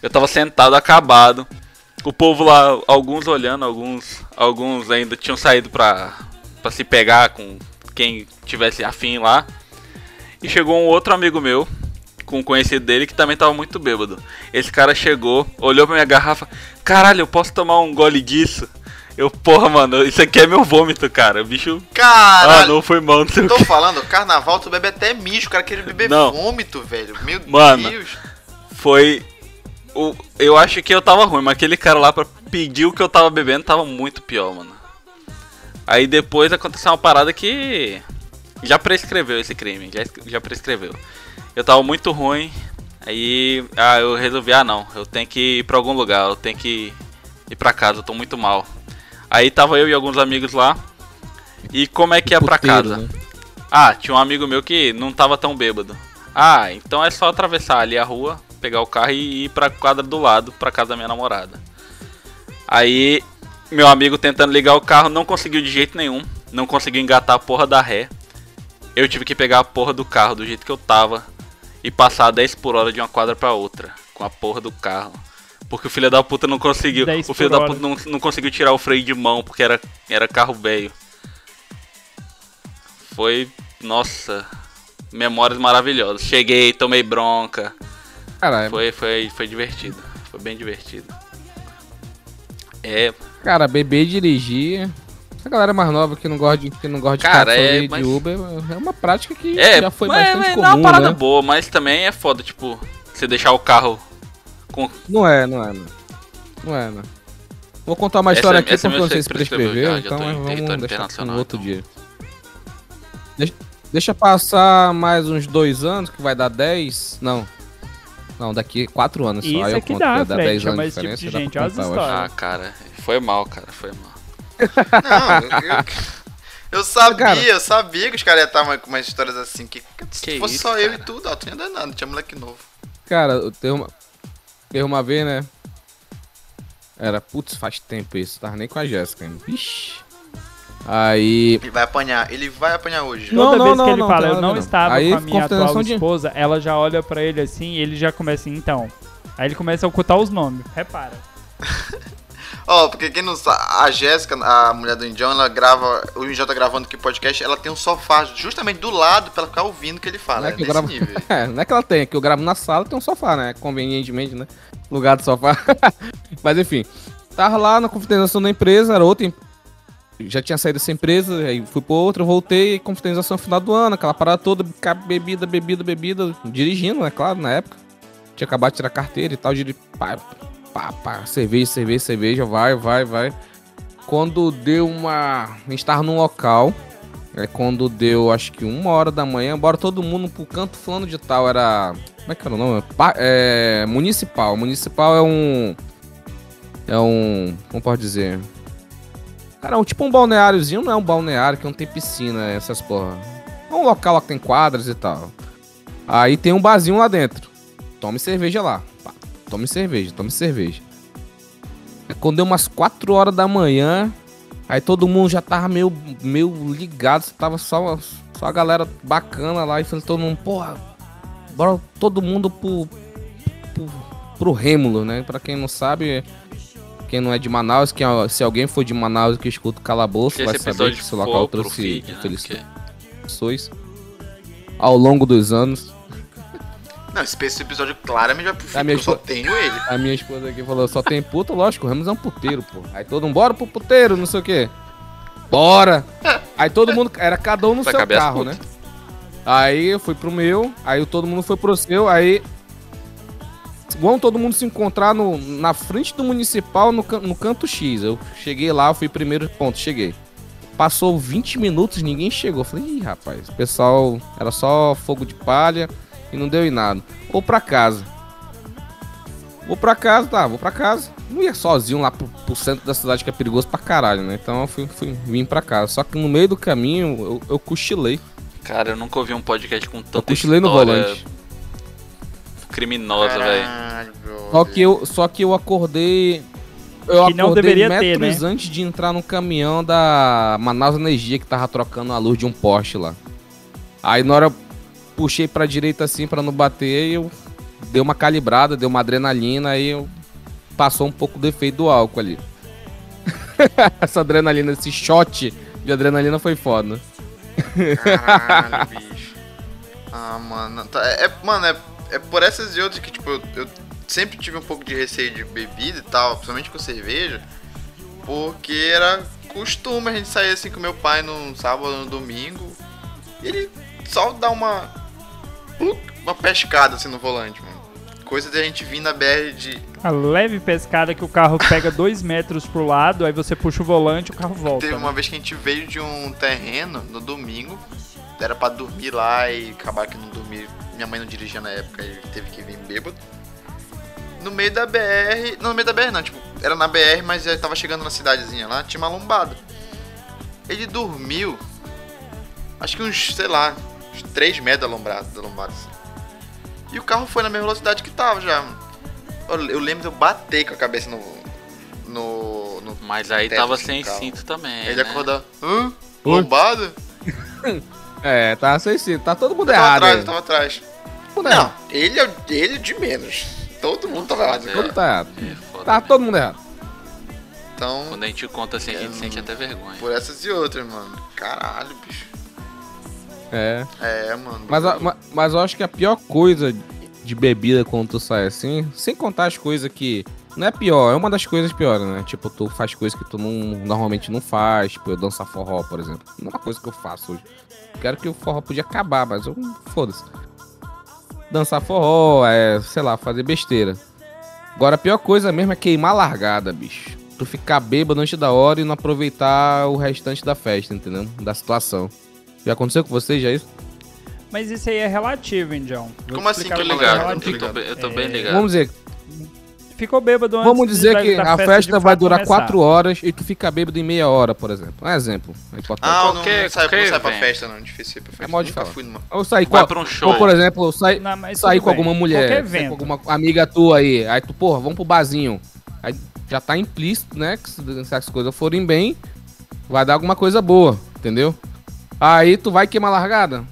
Eu tava sentado, acabado. O povo lá, alguns olhando, alguns. Alguns ainda tinham saído pra, pra se pegar com quem tivesse afim lá. E chegou um outro amigo meu, com um conhecido dele, que também tava muito bêbado. Esse cara chegou, olhou pra minha garrafa. Caralho, eu posso tomar um gole disso? Eu, porra, mano, isso aqui é meu vômito, cara. O bicho. Ah, Caralho, não foi mal, não sei o tô que. falando, carnaval tu bebe até mijo, o cara beber Não. vômito, velho. Meu Mano. Deus. Foi. O, eu acho que eu tava ruim, mas aquele cara lá pra pedir o que eu tava bebendo tava muito pior, mano. Aí depois aconteceu uma parada que. Já prescreveu esse crime, já, já prescreveu. Eu tava muito ruim, aí ah, eu resolvi, ah não, eu tenho que ir pra algum lugar, eu tenho que ir pra casa, eu tô muito mal. Aí tava eu e alguns amigos lá. E como é que é pra casa? né? Ah, tinha um amigo meu que não tava tão bêbado. Ah, então é só atravessar ali a rua, pegar o carro e ir pra quadra do lado, pra casa da minha namorada. Aí, meu amigo tentando ligar o carro não conseguiu de jeito nenhum, não conseguiu engatar a porra da ré. Eu tive que pegar a porra do carro do jeito que eu tava e passar 10 por hora de uma quadra pra outra com a porra do carro. Porque o filho da puta não conseguiu. 10 O filho da hora. puta não, não conseguiu tirar o freio de mão porque era, era carro velho. Foi. Nossa. Memórias maravilhosas. Cheguei, tomei bronca. Cara, Foi, foi, foi divertido. Foi bem divertido. É, cara, beber e dirigir. Essa galera mais nova que não gosta de, que não gosta de Cara, carro é, de mas- Uber é uma prática que é, já foi mas- bastante mas comum, não é uma parada né? boa, mas também é foda, tipo, você deixar o carro com. Não é, não é, não. Não é, não. Vou contar uma Essa- história aqui essa porque eu não sei se prescreveu então vamos deixar para um outro então. dia. Deixa, deixa passar mais uns dois anos, que vai dar 10. Não. Não, daqui 4 anos só. Isso aí eu é que conto, dá, vai dar Fred, 10 chama anos tipo diferença, de dá pra gente, contar. Ah, cara, foi mal, cara, foi mal. Não, eu, eu sabia, Cara. eu sabia que os caras iam estar uma- com umas histórias assim. Que, se Que fosse isso, só eu e cara? tudo, ó, tu não ia dar nada, tinha moleque novo. Cara, eu tenho uma, teve uma vez, né? Era, putz, faz tempo isso, tava nem com a Jéssica ainda. Ixi. Aí. Ele vai apanhar, ele vai apanhar hoje. Não, Toda não, vez não, que ele não, fala, tem eu não estava Aí, com a minha atual de- esposa, ela já olha pra ele assim e ele já começa assim, então. Aí ele começa a ocultar os nomes, repara. Ó, porque quem não sabe, a Jéssica, a mulher do Indião, ela grava, o Indião tá gravando aqui o podcast, ela tem um sofá justamente do lado pra ela ficar ouvindo o que ele fala. Não é é que eu nesse gravo... nível. É, não é que ela tem, é que eu gravo na sala tem um sofá, né? Convenientemente, né? Lugar do sofá. Mas enfim, tava lá na confraternização da empresa, era outra. Já tinha saído dessa empresa, aí fui pra outra, voltei, confraternização no final do ano, aquela parada toda, bebida, bebida, bebida, dirigindo, né? Claro, na época. Tinha acabado de tirar carteira e tal, diri... pá, pá, cerveja, cerveja, cerveja, vai, vai, vai. Quando deu uma. A gente tava num local. É quando deu, acho que uma hora da manhã, bora todo mundo pro canto fulano de tal. Era. Como é que era o nome? Pa- é, municipal. Municipal é um. É um. Como pode dizer? Cara, é um, tipo um balneáriozinho, não é um balneário que não tem piscina, essas porra. É um local lá que tem quadras e tal. Aí tem um barzinho lá dentro. Tome cerveja lá. Tome cerveja, tome cerveja. É quando deu umas 4 horas da manhã, aí todo mundo já tava meio, meio ligado, tava só, só a galera bacana lá e falei todo mundo, porra, bora todo mundo pro, pro, pro Rêmulo, né? Pra quem não sabe, quem não é de Manaus, que se alguém for de Manaus que escuta o Calabouço, vai saber que esse local trouxe feed, né? pessoas ao longo dos anos. Não, esse episódio claramente vai pro porque eu só tenho ele. A minha esposa aqui falou, só tem puta, lógico, o Ramos é um puteiro, pô. Aí todo mundo, bora pro puteiro, não sei o quê. Bora! Aí todo mundo, era cada um no Vai seu carro, né? Aí eu fui pro meu, aí todo mundo foi pro seu, aí... Vão todo mundo se encontrar no, na frente do municipal, no, can- no canto X. Eu cheguei lá, eu fui primeiro ponto, cheguei. Passou 20 minutos, ninguém chegou. Eu Falei, ih, rapaz, o pessoal era só fogo de palha e não deu em nada. Vou pra casa. Vou pra casa, tá, vou pra casa. Não ia sozinho lá pro, pro centro da cidade que é perigoso pra caralho, né? Então eu fui, fui vim pra casa. Só que no meio do caminho eu, eu cochilei. Cara, eu nunca ouvi um podcast com Eu tanta cochilei no volante. criminosa, velho. Só que eu, só que eu acordei. Eu Que não acordei deveria ter, metros né? antes de entrar no caminhão da Manaus Energia que tava trocando a luz de um poste lá. Aí na hora eu puxei pra direita assim pra não bater, eu dei uma calibrada, dei uma adrenalina, aí eu passou um pouco do efeito do álcool ali. Essa adrenalina, esse shot de adrenalina foi foda. Caralho, bicho. Ah, mano. Tá, é, é- mano, é, é por essas e outras que, tipo, eu, eu sempre tive um pouco de receio de bebida e tal, principalmente com cerveja, porque era costume a gente sair assim com meu pai no sábado ou no domingo e ele só dá uma. Uma pescada assim no volante, mano. coisa de a gente vir na BR de. A leve pescada que o carro pega dois metros pro lado, aí você puxa o volante e o carro volta. Teve né? uma vez que a gente veio de um terreno no domingo. Era pra dormir lá e acabar que não dormir. Minha mãe não dirigia na época e teve que vir bêbado. No meio da BR. Não, no meio da BR não, tipo, era na BR, mas já tava chegando na cidadezinha lá, tinha uma lombada. Ele dormiu. Acho que uns, sei lá, uns 3 metros da lombada, da lombada. assim. E o carro foi na mesma velocidade que tava já. Eu, eu lembro de eu bater com a cabeça no. No. no Mas aí teto, tava assim, sem carro. cinto também. Ele né? acordou. Hã? Oi? Lombada? É, tá sem cinto. Tá todo mundo Eu tava errado. atrás, tava atrás. Todo mundo Não, errado. ele é ele de menos. Todo mundo tava errado. É. Todo mundo tá errado. É, Tá né? todo mundo errado. Então, Quando a gente conta assim, a gente É, sente até vergonha. por essas e outras, mano. Caralho, bicho. É. É, mano. Mas, a- ma- mas eu acho que a pior coisa de bebida quando tu sai assim, sem contar as coisas que. Não é pior, é uma das coisas piores, né? Tipo, tu faz coisas que tu não, normalmente não faz. Tipo, eu dançar forró, por exemplo. Não é uma coisa que eu faço hoje. Quero que o forró podia acabar, mas eu. Foda-se. Dançar forró, é, sei lá, fazer besteira. Agora a pior coisa mesmo é queimar a largada, bicho. Tu ficar bêbado antes da hora e não aproveitar o restante da festa, entendeu? Da situação. Já aconteceu com vocês já isso? Mas isso aí é relativo, Indião. Vou Como assim que Tô uma ligado? eu tô, eu tô É, bem ligado. Vamos dizer, Ficou bêbado antes Vamos dizer da- que da a de festa vai durar começar. 4 horas e tu fica bêbado em meia hora, por exemplo. Um exemplo. É importante. Ah, não, não sai, não qualquer sai pra festa, não. Difícil ir pra festa. É modo de falar. fui numa. Ou sair com, a- pra um show. ou, por exemplo, sair, Não, com bem. alguma mulher, com alguma amiga tua aí. Aí tu, porra, vamos pro barzinho. Aí já tá implícito, né? Que se, se as coisas forem bem, vai dar alguma coisa boa, entendeu? Aí tu vai queimar a largada.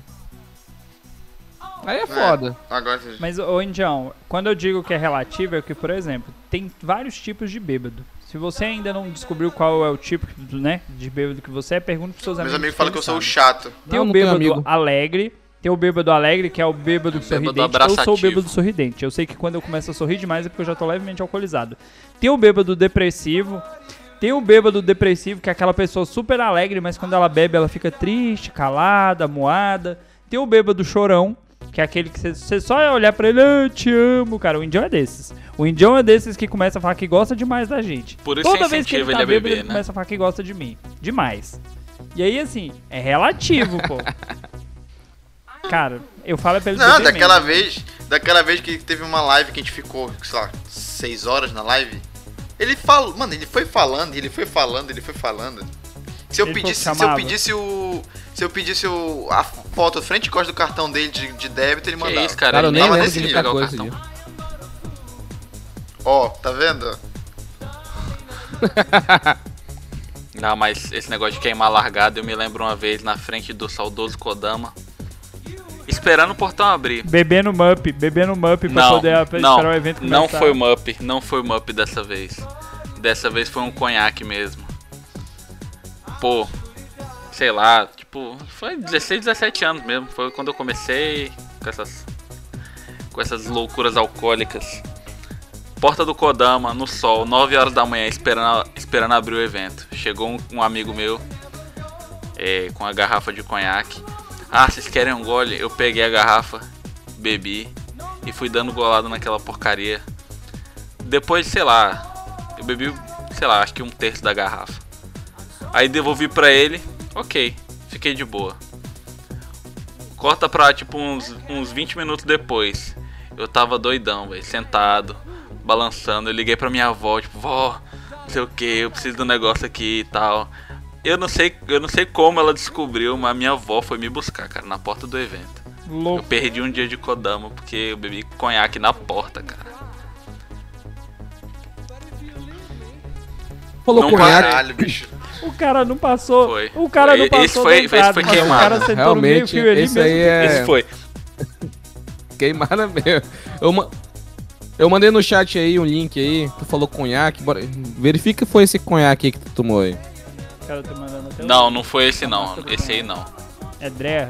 Aí é foda. Agora. Mas, ô Indião, quando eu digo que é relativo, é que, por exemplo, tem vários tipos de bêbado. Se você ainda não descobriu qual é o tipo né, de bêbado que você é, pergunte pros seus Meus amigos. amigos falam que eu sou o chato. Tem Não, o bêbado amigo. alegre. Tem o bêbado alegre, que é o bêbado Bêbado sorridente. Eu sou o bêbado sorridente. Eu sei que quando eu começo a sorrir demais é porque eu já tô levemente alcoolizado. Tem o bêbado depressivo. Tem o bêbado depressivo, que é aquela pessoa super alegre, mas quando ela bebe ela fica triste, calada, moada. Tem o bêbado chorão, que é aquele que você- só olhar pra ele, ah, te amo, cara. O indião é desses. O indião é desses que começa a falar que gosta demais da gente. Por isso Toda vez que ele tá ele a bêbado, beber, ele né? começa a falar que gosta de mim. Demais. E aí, assim, é relativo, pô. Cara, eu falo pra ele Não, daquela menos. vez. Daquela vez que teve uma live que a gente ficou, sei lá, 6 horas na live. Ele falou. Mano, ele foi falando, ele foi falando, ele foi falando. Se eu Ele pedisse. que Se eu pedisse o. Se eu pedisse o, a foto frente e costa do cartão dele de, de débito, ele Que mandava. isso, cara? Cara, eu ele nem Tava lembro nesse de nível, muita pegar o cartão. Ó, tá vendo? Não, mas esse negócio de queimar largada, eu me lembro uma vez na frente do saudoso Kodama. Esperando o portão abrir. Bebendo mup, bebendo mup pra Não, poder pra não, esperar o evento começar. não foi o Mup, não foi o Mup dessa vez. Dessa vez foi um conhaque mesmo. Pô, sei lá, tipo, foi 16, 17 anos mesmo. Foi quando eu comecei com essas, com essas loucuras alcoólicas. Porta do Kodama, no sol, 9 horas da manhã, esperando, esperando abrir o evento. Chegou um, um amigo meu é, com a garrafa de conhaque. Ah, vocês querem um gole? Eu peguei a garrafa, bebi e fui dando golado naquela porcaria. Depois, sei lá, eu bebi, sei lá, acho que um terço da garrafa. Aí devolvi pra ele, ok, fiquei de boa. Corta pra tipo uns, uns 20 minutos depois. Eu tava doidão, velho, sentado, balançando. Eu liguei pra minha avó, tipo, vó, não sei o que, eu preciso do negócio aqui e tal. Eu não sei, eu não sei como ela descobriu, mas minha avó foi me buscar, cara, na porta do evento. Eu Louco. perdi um dia de Kodama porque eu bebi conhaque na porta, cara. Falou Não conhaque. Caralho, bicho. O cara não passou. Foi. O cara não Esse passou. foi- da entrada, esse foi mas O queimado. cara sentou no meio Realmente, esse mesmo. aí é- Esse foi. Queimada mesmo. Eu, ma- eu mandei no chat aí um link aí. Tu falou conhaque. Bora... Verifica que foi esse conhaque aí que tu tomou aí. Cara tá mandando até Não, não foi esse não. Esse aí não. É Dre.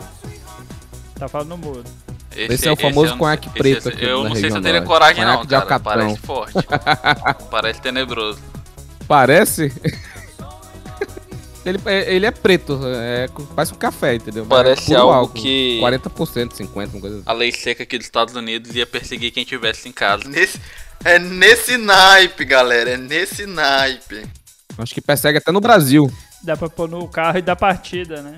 Tá falando no muro. Esse é o famoso não- conhaque esse- preto esse- aqui Eu na não sei se eu teria coragem não, cara. alcatrão. Parece forte. Parece tenebroso. Parece? Ele, é- ele é preto, é, parece um café, entendeu? Parece é algo álcool, que- 40%, 50%, uma coisa assim. A lei seca aqui dos Estados Unidos ia perseguir quem tivesse em casa. Nesse, é nesse naipe, galera. É nesse naipe. Acho que persegue até no Brasil. Dá pra pôr no carro e dar partida, né?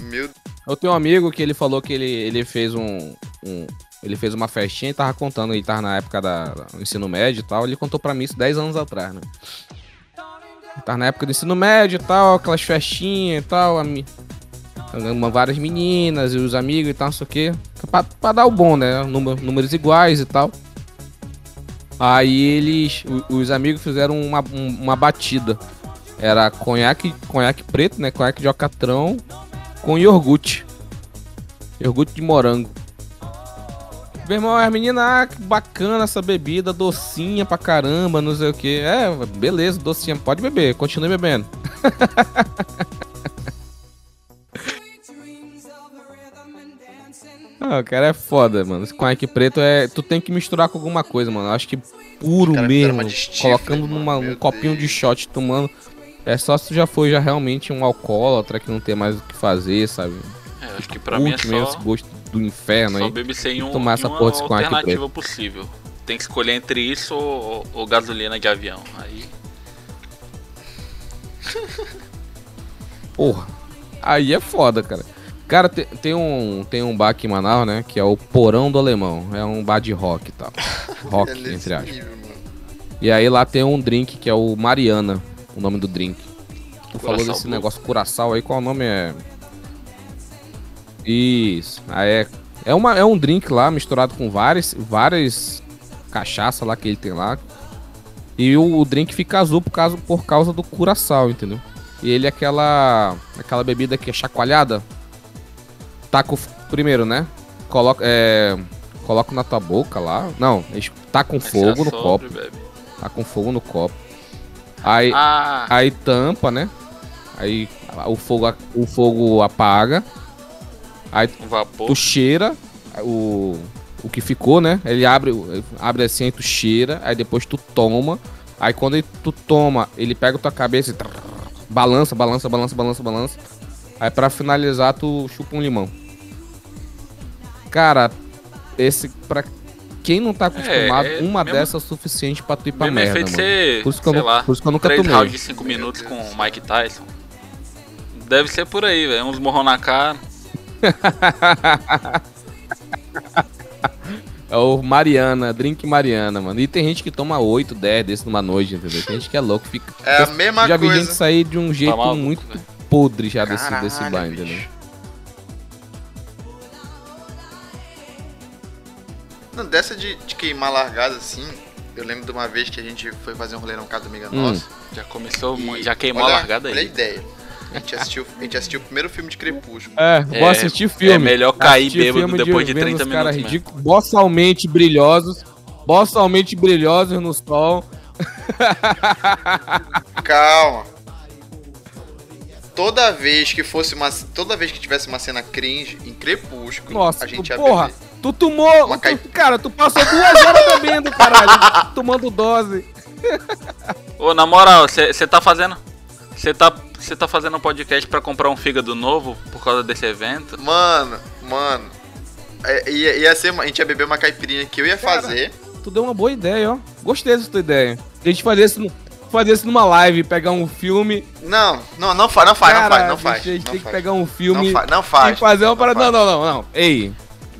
Meu Eu tenho um amigo que ele falou que ele, ele fez um, um- Ele fez uma festinha e tava contando, ele tava na época da, do ensino médio e tal. Ele contou pra mim isso 10 anos atrás, né? Ele tava na época do ensino médio e tal, aquelas festinhas e tal, ami- uma- várias meninas e os amigos e tal, não sei o quê. Pra, pra dar o bom, né? Número- números iguais e tal. Aí eles, os amigos fizeram uma, um- uma batida. Era conhaque, conhaque preto, né? Conhaque de alcatrão com iogurte. Iogurte de morango. Meu irmão, as meninas, ah, que bacana essa bebida, docinha pra caramba, não sei o que. É, beleza, docinha, pode beber, continue bebendo. Ah, o cara é foda, mano. Esse conhaque preto é. Tu tem que misturar com alguma coisa, mano. Eu acho que puro mesmo. colocando mano, numa, meu um copinho de shot, tomando. É só se tu já foi já realmente um alcoólatra que não tem mais o que fazer, sabe? É, acho que pra mim é Curte mesmo só, esse gosto do inferno só aí. beber sem um, tomar essa uma porra conhaque alternativa possível. Tem que escolher entre isso ou, ou gasolina de avião. Aí Porra. Aí é foda, cara. Cara, te- tem, um, tem um bar aqui em Manaus, né? Que é o Porão do Alemão. É um bar de rock e tal. Rock, É entre aspas. E aí lá tem um drink que é o Mariana. O nome do drink. Tu falou Curaçao desse Blue. negócio curaçao aí, qual o nome é? Isso. Ah, é. É, uma, é um drink lá misturado com várias, várias cachaça lá que ele tem lá. E o, o drink fica azul por causa, por causa do curaçao, entendeu? E ele é aquela. aquela bebida que é chacoalhada. Taca o. f- Primeiro, né? Coloca. É, coloca na tua boca lá. Não, eles tacam você fogo no copo. Tá com fogo no copo. Aí, Ah, aí tampa, né? Aí o fogo, o fogo apaga. Aí vapor. tu cheira o, o que ficou, né? Ele abre, abre assim, aí tu cheira. Aí depois tu toma. Aí quando ele- tu toma, ele pega tua cabeça e trrr, balança, balança, balança, balança, balança. Aí pra finalizar, tu chupa um limão. Cara, esse pra quem não tá acostumado, é uma mesmo- dessas é o suficiente pra tu ir pra merda, mano. ser, Por isso que eu lá, por isso que eu nunca três tomei. rounds de 5 minutos com o Mike Tyson. Deve ser por aí, velho. Uns morrão na cara. É o Mariana, drink Mariana, mano. E tem gente que toma 8, 10 desses numa noite, entendeu? Tem gente que é louco, fica. É a mesma já vi coisa. gente sair de um jeito maluco, muito velho. podre já desse, Caralho, desse bar, bicho. Não, dessa de, de queimar largada assim, eu lembro de uma vez que a gente foi fazer um rolê na casa da amiga Hum. nossa. Já começou, e já queimou olha- a largada Olha a aí. ideia. A gente, assistiu, a gente assistiu o primeiro filme de Crepúsculo. É, vou É, assistir filme. é melhor cair bêbado filme depois de vendo 30 os caras minutos mesmo. ridículos, Bossalmente brilhosos. Bossalmente brilhosos no sol. Calma. Toda vez que fosse uma. Toda vez que tivesse uma cena cringe em Crepúsculo, Nossa, a gente ia porra, beber. Tu tomou. Uma tu- cai- cara, tu passou duas horas bebendo, caralho. tomando dose. Ô, na moral, você tá fazendo. Você tá, cê tá fazendo um podcast pra comprar um fígado novo por causa desse evento? Mano, mano. é, Ia, ia ser, a gente ia beber uma caipirinha que eu ia Cara, fazer. Tu deu uma boa ideia, ó. Gostei dessa tua ideia. A gente fazer isso, fazer isso numa live, pegar um filme. Não, não, não faz, não faz, não faz, não faz. A gente não tem que faz. pegar um filme Não, fa não faz. e fazer uma parada. faz. Não, não, não, não. Ei,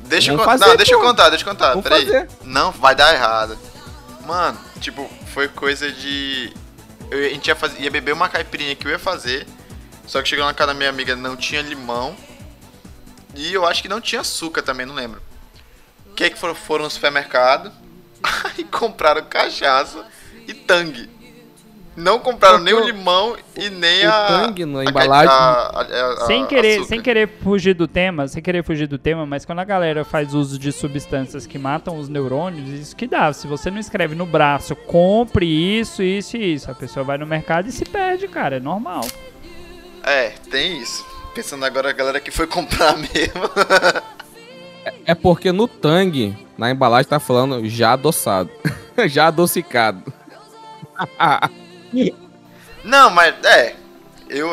Deixa eu, Vamos fazer, não, deixa eu contar, deixa eu contar. Vamos Peraí. fazer. Não, vai dar errado. Mano, tipo, foi coisa de. eu- a gente ia, fazer, ia beber uma caipirinha que eu ia fazer. Só que chegou na casa da minha amiga, não tinha limão. E eu acho que não tinha açúcar também, não lembro. O que é que foram, foram no supermercado? Aí compraram cachaça e tangue. Não compraram nem o limão e nem o a. tangue na embalagem- a- a- a- sem querer, açúcar. sem querer fugir do tema, sem querer fugir do tema, mas quando a galera faz uso de substâncias que matam os neurônios, isso que dá. Se você não escreve no braço, compre isso, isso e isso, a pessoa vai no mercado e se perde, cara, é normal. É, tem isso. Pensando agora a galera que foi comprar mesmo. é porque no tangue, na embalagem tá falando já adoçado. já adocicado. Não, mas é. Eu.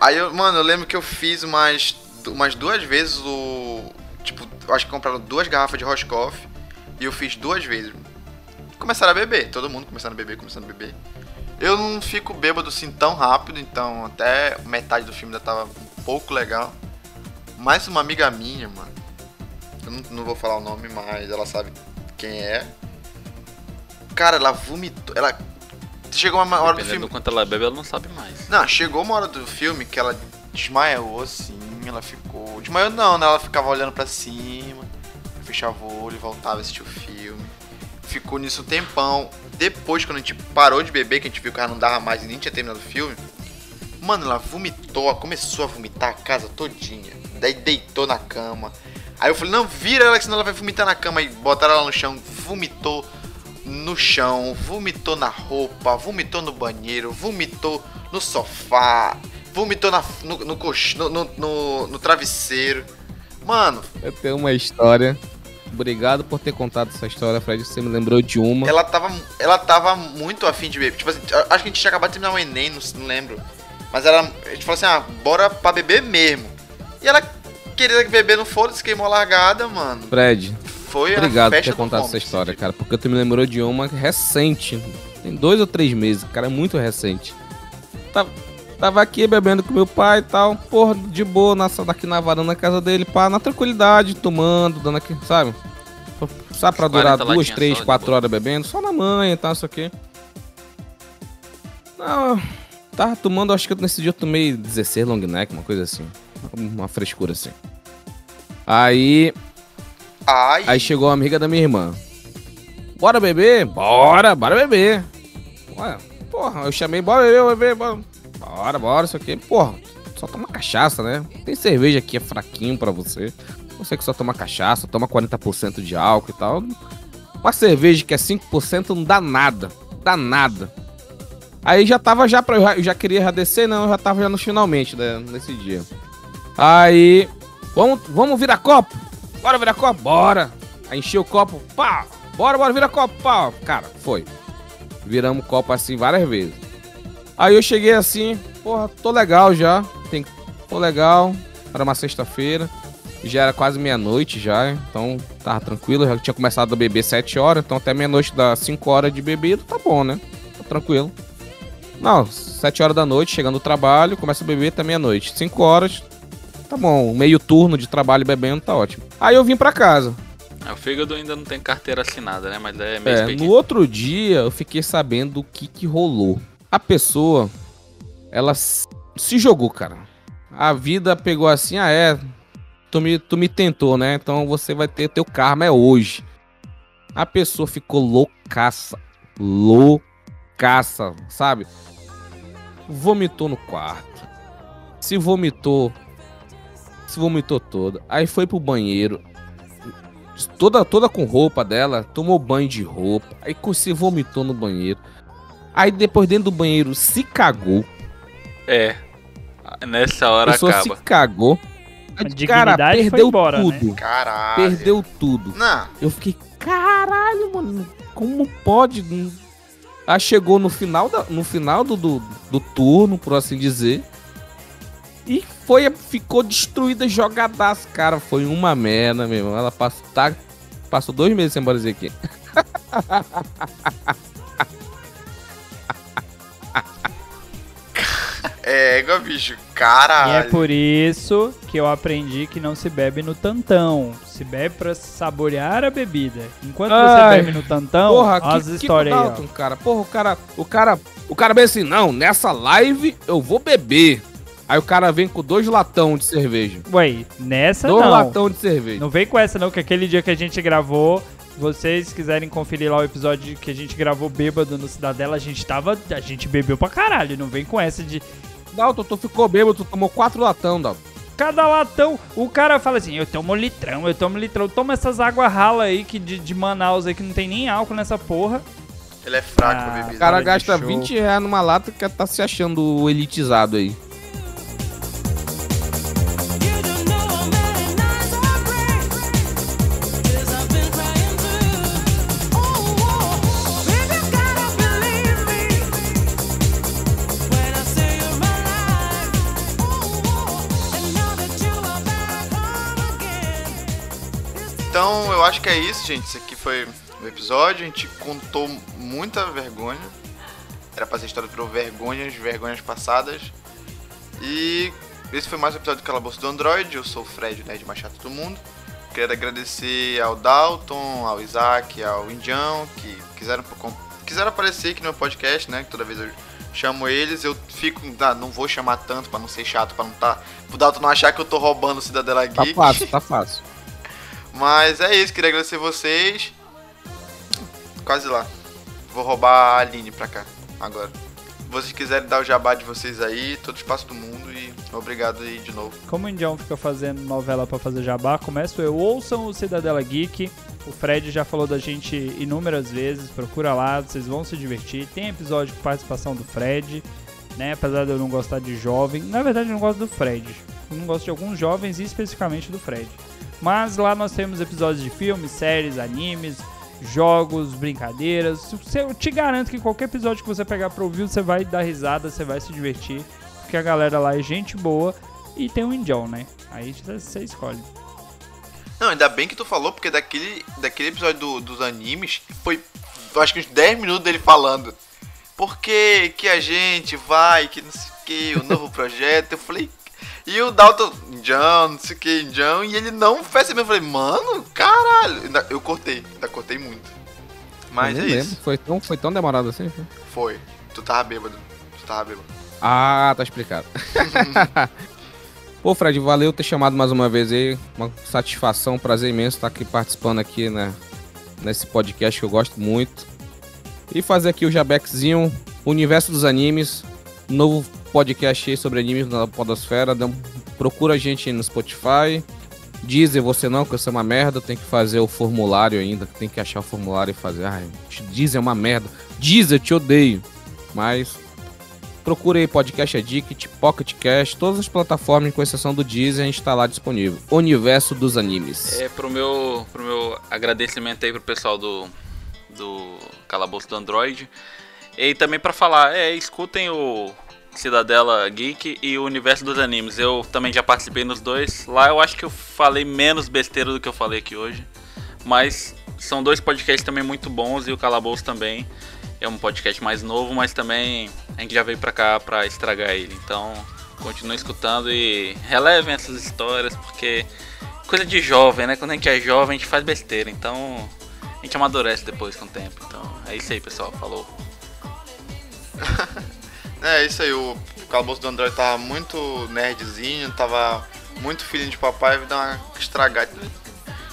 Aí, eu, mano, eu lembro que eu fiz umas, umas duas vezes o. Tipo, acho que compraram duas garrafas de Roscoff e eu fiz duas vezes. Começaram a beber, todo mundo começando a beber, começando a beber. Eu não fico bêbado assim tão rápido, então até metade do filme ainda tava um pouco legal. Mas uma amiga minha, mano, eu não, não vou falar o nome, mas ela sabe quem é. Cara, ela vomitou. Ela. Chegou uma hora do filme. do quanto ela bebe, ela não sabe mais. Não, chegou uma hora do filme que ela desmaiou assim, ela ficou. Desmaiou não, né? Ela ficava olhando pra cima, fechava o olho, voltava a assistir o filme. Ficou nisso um tempão. Depois, quando a gente parou de beber, que a gente viu que ela não dava mais e nem tinha terminado o filme. Mano, ela vomitou, ela começou a vomitar a casa todinha. Daí deitou na cama. Aí eu falei, não, vira ela que senão ela vai vomitar na cama. E botaram ela no chão, vomitou no chão, vomitou na roupa, vomitou no banheiro, vomitou no sofá, vomitou na, no, no, cox- no, no, no- travesseiro. Mano, Eu tenho uma história. Obrigado por ter contado essa história, Fred. Você me lembrou de uma. ela tava, ela tava muito afim de beber. Tipo assim, acho que a gente tinha acabado de terminar o Enem, não, não lembro. Mas ela, a gente falou assim, ah, bora pra beber mesmo. E ela queria beber no foda-se, queimou a largada, mano. Fred, Foi obrigado por ter do contado essa história, cara. Porque tu me lembrou de uma recente. Tem dois ou três meses, cara. É muito recente. Tava, tava aqui bebendo com meu pai e tal. Porra, de boa, na, daqui na varanda da casa dele, pá, na tranquilidade, tomando, dando aqui, sabe? Sabe pra durar 40 duas, três, só, quatro horas bebendo? Só na manhã e tal, isso aqui. Não, tava tomando, acho que nesse dia eu tomei 16 long neck, uma coisa assim. Uma frescura assim. Aí, Ai, Aí chegou a amiga da minha irmã. Bora beber? Bora, bora beber. Ué, porra, eu chamei, bora beber, bora beber, bora. Bora, bora, isso aqui. Porra, só toma cachaça, né? Tem cerveja aqui, é fraquinho pra você. Você que só toma cachaça, toma 40% de álcool e tal. Uma cerveja que é 5% não dá nada. Dá nada. Aí já tava já pra. eu já- Eu já queria já descer, não, eu já tava já no finalmente né, nesse dia. Aí. Vamos, vamos virar copo? Bora virar copo? Bora! Aí encheu o copo, pá! Bora, bora, vira copo, pá! Cara, foi. Viramos copo assim várias vezes. Aí eu cheguei assim, porra, tô legal já. Tem, tô legal. Era uma sexta-feira. Já era quase meia-noite já, então tava tranquilo. Já tinha começado a beber 7 horas, então até meia-noite dá 5 horas de bebida, tá bom, né? Tá tranquilo. Não, 7 horas da noite, chegando do trabalho, começa a beber até meia-noite. 5 horas, tá bom. Meio turno de trabalho bebendo, tá ótimo. Aí eu vim pra casa. É, o fígado ainda não tem carteira assinada, né? Mas é meio É, no outro dia eu fiquei sabendo o que que rolou. A pessoa, ela se jogou, cara. A vida pegou assim, ah é, tu me, tu me tentou, né? Então você vai ter teu karma é hoje. A pessoa ficou loucaça, loucaça, sabe? Vomitou no quarto. Se vomitou, se vomitou toda. Aí foi pro banheiro, toda, toda com roupa dela, tomou banho de roupa, aí se vomitou no banheiro. Aí depois dentro do banheiro se cagou. É. Nessa A hora pessoa acaba. se cagou. A Cara, perdeu embora, né? tudo. caralho. Perdeu tudo. Não, Eu fiquei, caralho, mano, como pode? Aí chegou no final, da, no final do, do, do turno, por assim dizer. E foi, ficou destruída, jogadaço. Cara, foi uma merda, meu irmão. Ela passou, tá, passou dois meses sem dizer aqui. é, igual bicho, E caralho. é por isso que eu aprendi que não se bebe no tantão. Se bebe pra saborear a bebida. Enquanto Ai, você bebe no tantão, Porra, ó as histórias aí, ó. Cara. Porra, o cara, o cara, o cara vem assim, não, nessa live eu vou beber. Aí o cara vem com dois latão de cerveja. Ué, nessa dois não. latão de cerveja. Não vem com essa não, que aquele dia que a gente gravou, vocês quiserem conferir lá o episódio que a gente gravou bêbado no Cidadela, a gente tava, a gente bebeu pra caralho, não vem com essa de Dalton, tu ficou bêbado, tu tomou quatro latão, Dalton. cada latão, o cara fala assim, eu tomo litrão, eu tomo litrão, toma essas águas rala aí que de, de Manaus aí que não tem nem álcool nessa porra. Ele é fraco Ah, pra O bebida. cara gasta show. 20 reais numa lata que tá se achando elitizado aí. Então eu acho que é isso, gente. Esse aqui foi o episódio. A gente contou muita vergonha. Era pra ser história por vergonhas, vergonhas passadas. E esse foi mais um episódio do Calabouço do Android. Eu sou o Fred, o nerd mais chato do mundo. Quero agradecer ao Dalton, ao Isaac, ao Indião, que quiseram, quiseram aparecer aqui no meu podcast, né? Que toda vez eu chamo eles, eu fico. ah, não vou chamar tanto pra não ser chato, pra não tá. Pro Dalton não achar que eu tô roubando o Cidadela Tá Geek. fácil, tá fácil. Mas é isso, queria agradecer vocês. Quase lá. Vou roubar a Aline pra cá, agora. Se vocês quiserem dar o jabá de vocês aí, todo espaço do mundo e obrigado aí de novo. Como o Indião fica fazendo novela pra fazer jabá, começo eu. Ouçam o Cidadela Geek. O Fred já falou da gente inúmeras vezes. Procura lá, vocês vão se divertir. Tem episódio com participação do Fred, né? Apesar de eu não gostar de jovem. Na verdade, eu não gosto do Fred. Não gosto de alguns jovens e especificamente do Fred. Mas lá nós temos episódios de filmes, séries, animes, jogos, brincadeiras. Eu te garanto que qualquer episódio que você pegar pra ouvir, você vai dar risada, você vai se divertir. Porque a galera lá é gente boa e tem um indião, né? Aí você escolhe. Não, ainda bem que tu falou, porque daquele, daquele episódio do- dos animes, foi acho que uns 10 minutos dele falando. Por que que a gente vai, que não sei o que, o novo projeto. Eu falei. E o Dalton, John, não sei o que, John, e ele não fez mesmo. Eu falei, mano, caralho. Eu cortei, ainda cortei muito. Mas é nem isso. lembro. Foi tão, foi tão demorado assim? foi? Foi. Tu tava bêbado. Tu tava bêbado. Ah, tá explicado. Pô, Fred, valeu ter chamado mais uma vez aí. Uma satisfação, um prazer imenso estar aqui participando aqui, né? Nesse podcast que eu gosto muito. E fazer aqui o Jabexzinho, Universo dos Animes, novo podcast aí sobre animes na podosfera. Dá Procura a gente no Spotify. Deezer, você não, que isso é uma merda. Tem que fazer o formulário ainda. Tem que achar o formulário e fazer. Ai, Deezer é uma merda. Deezer, te odeio. Mas Procure aí Podcast Addict, Pocket Cast, todas as plataformas, com exceção do Deezer, a gente tá lá disponível. Universo dos Animes. É, pro meu, pro meu agradecimento aí pro pessoal do, do Calabouço do Android. E também pra falar, é, escutem o Cidadela Geek e o Universo dos Animes. Eu também já participei nos dois. Lá eu acho que eu falei menos besteira do que eu falei aqui hoje. Mas são dois podcasts também muito bons e o Calabouço também é um podcast mais novo, mas também a gente já veio pra cá pra estragar ele. Então, continue escutando e relevem essas histórias, porque coisa de jovem, né? Quando a gente é jovem, a gente faz besteira. Então, a gente amadurece depois com o tempo. Então, é isso aí, pessoal. Falou. É, isso aí, o calabouço do Android tava muito nerdzinho, tava muito filhinho de papai, vai dar uma estragada.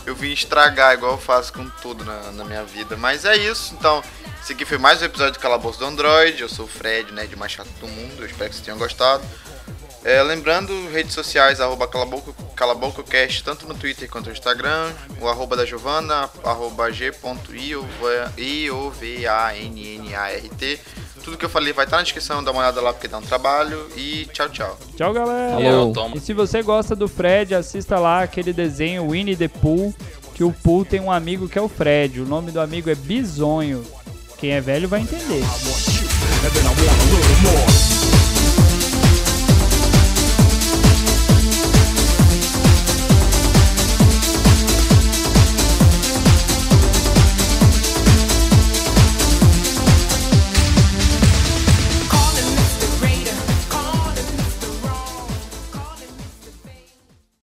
Eu vim estragar igual eu faço com tudo na, na minha vida. Mas é isso, então, esse aqui foi mais um episódio do Calabouço do Android. Eu sou o Fred, nerd mais chato do mundo, eu espero que vocês tenham gostado. É, lembrando, redes sociais, arroba Calabouco- CalaboucoCast, tanto no Twitter quanto no Instagram, o arroba da Giovana, arroba g.iovanart. Tudo que eu falei vai estar na descrição, dá uma olhada lá porque dá um trabalho. E tchau, tchau. Tchau, galera. E se você gosta do Fred, assista lá aquele desenho Winnie the Pooh, que o Pooh tem um amigo que é o Fred. O nome do amigo é Bisonho. Quem é velho vai entender.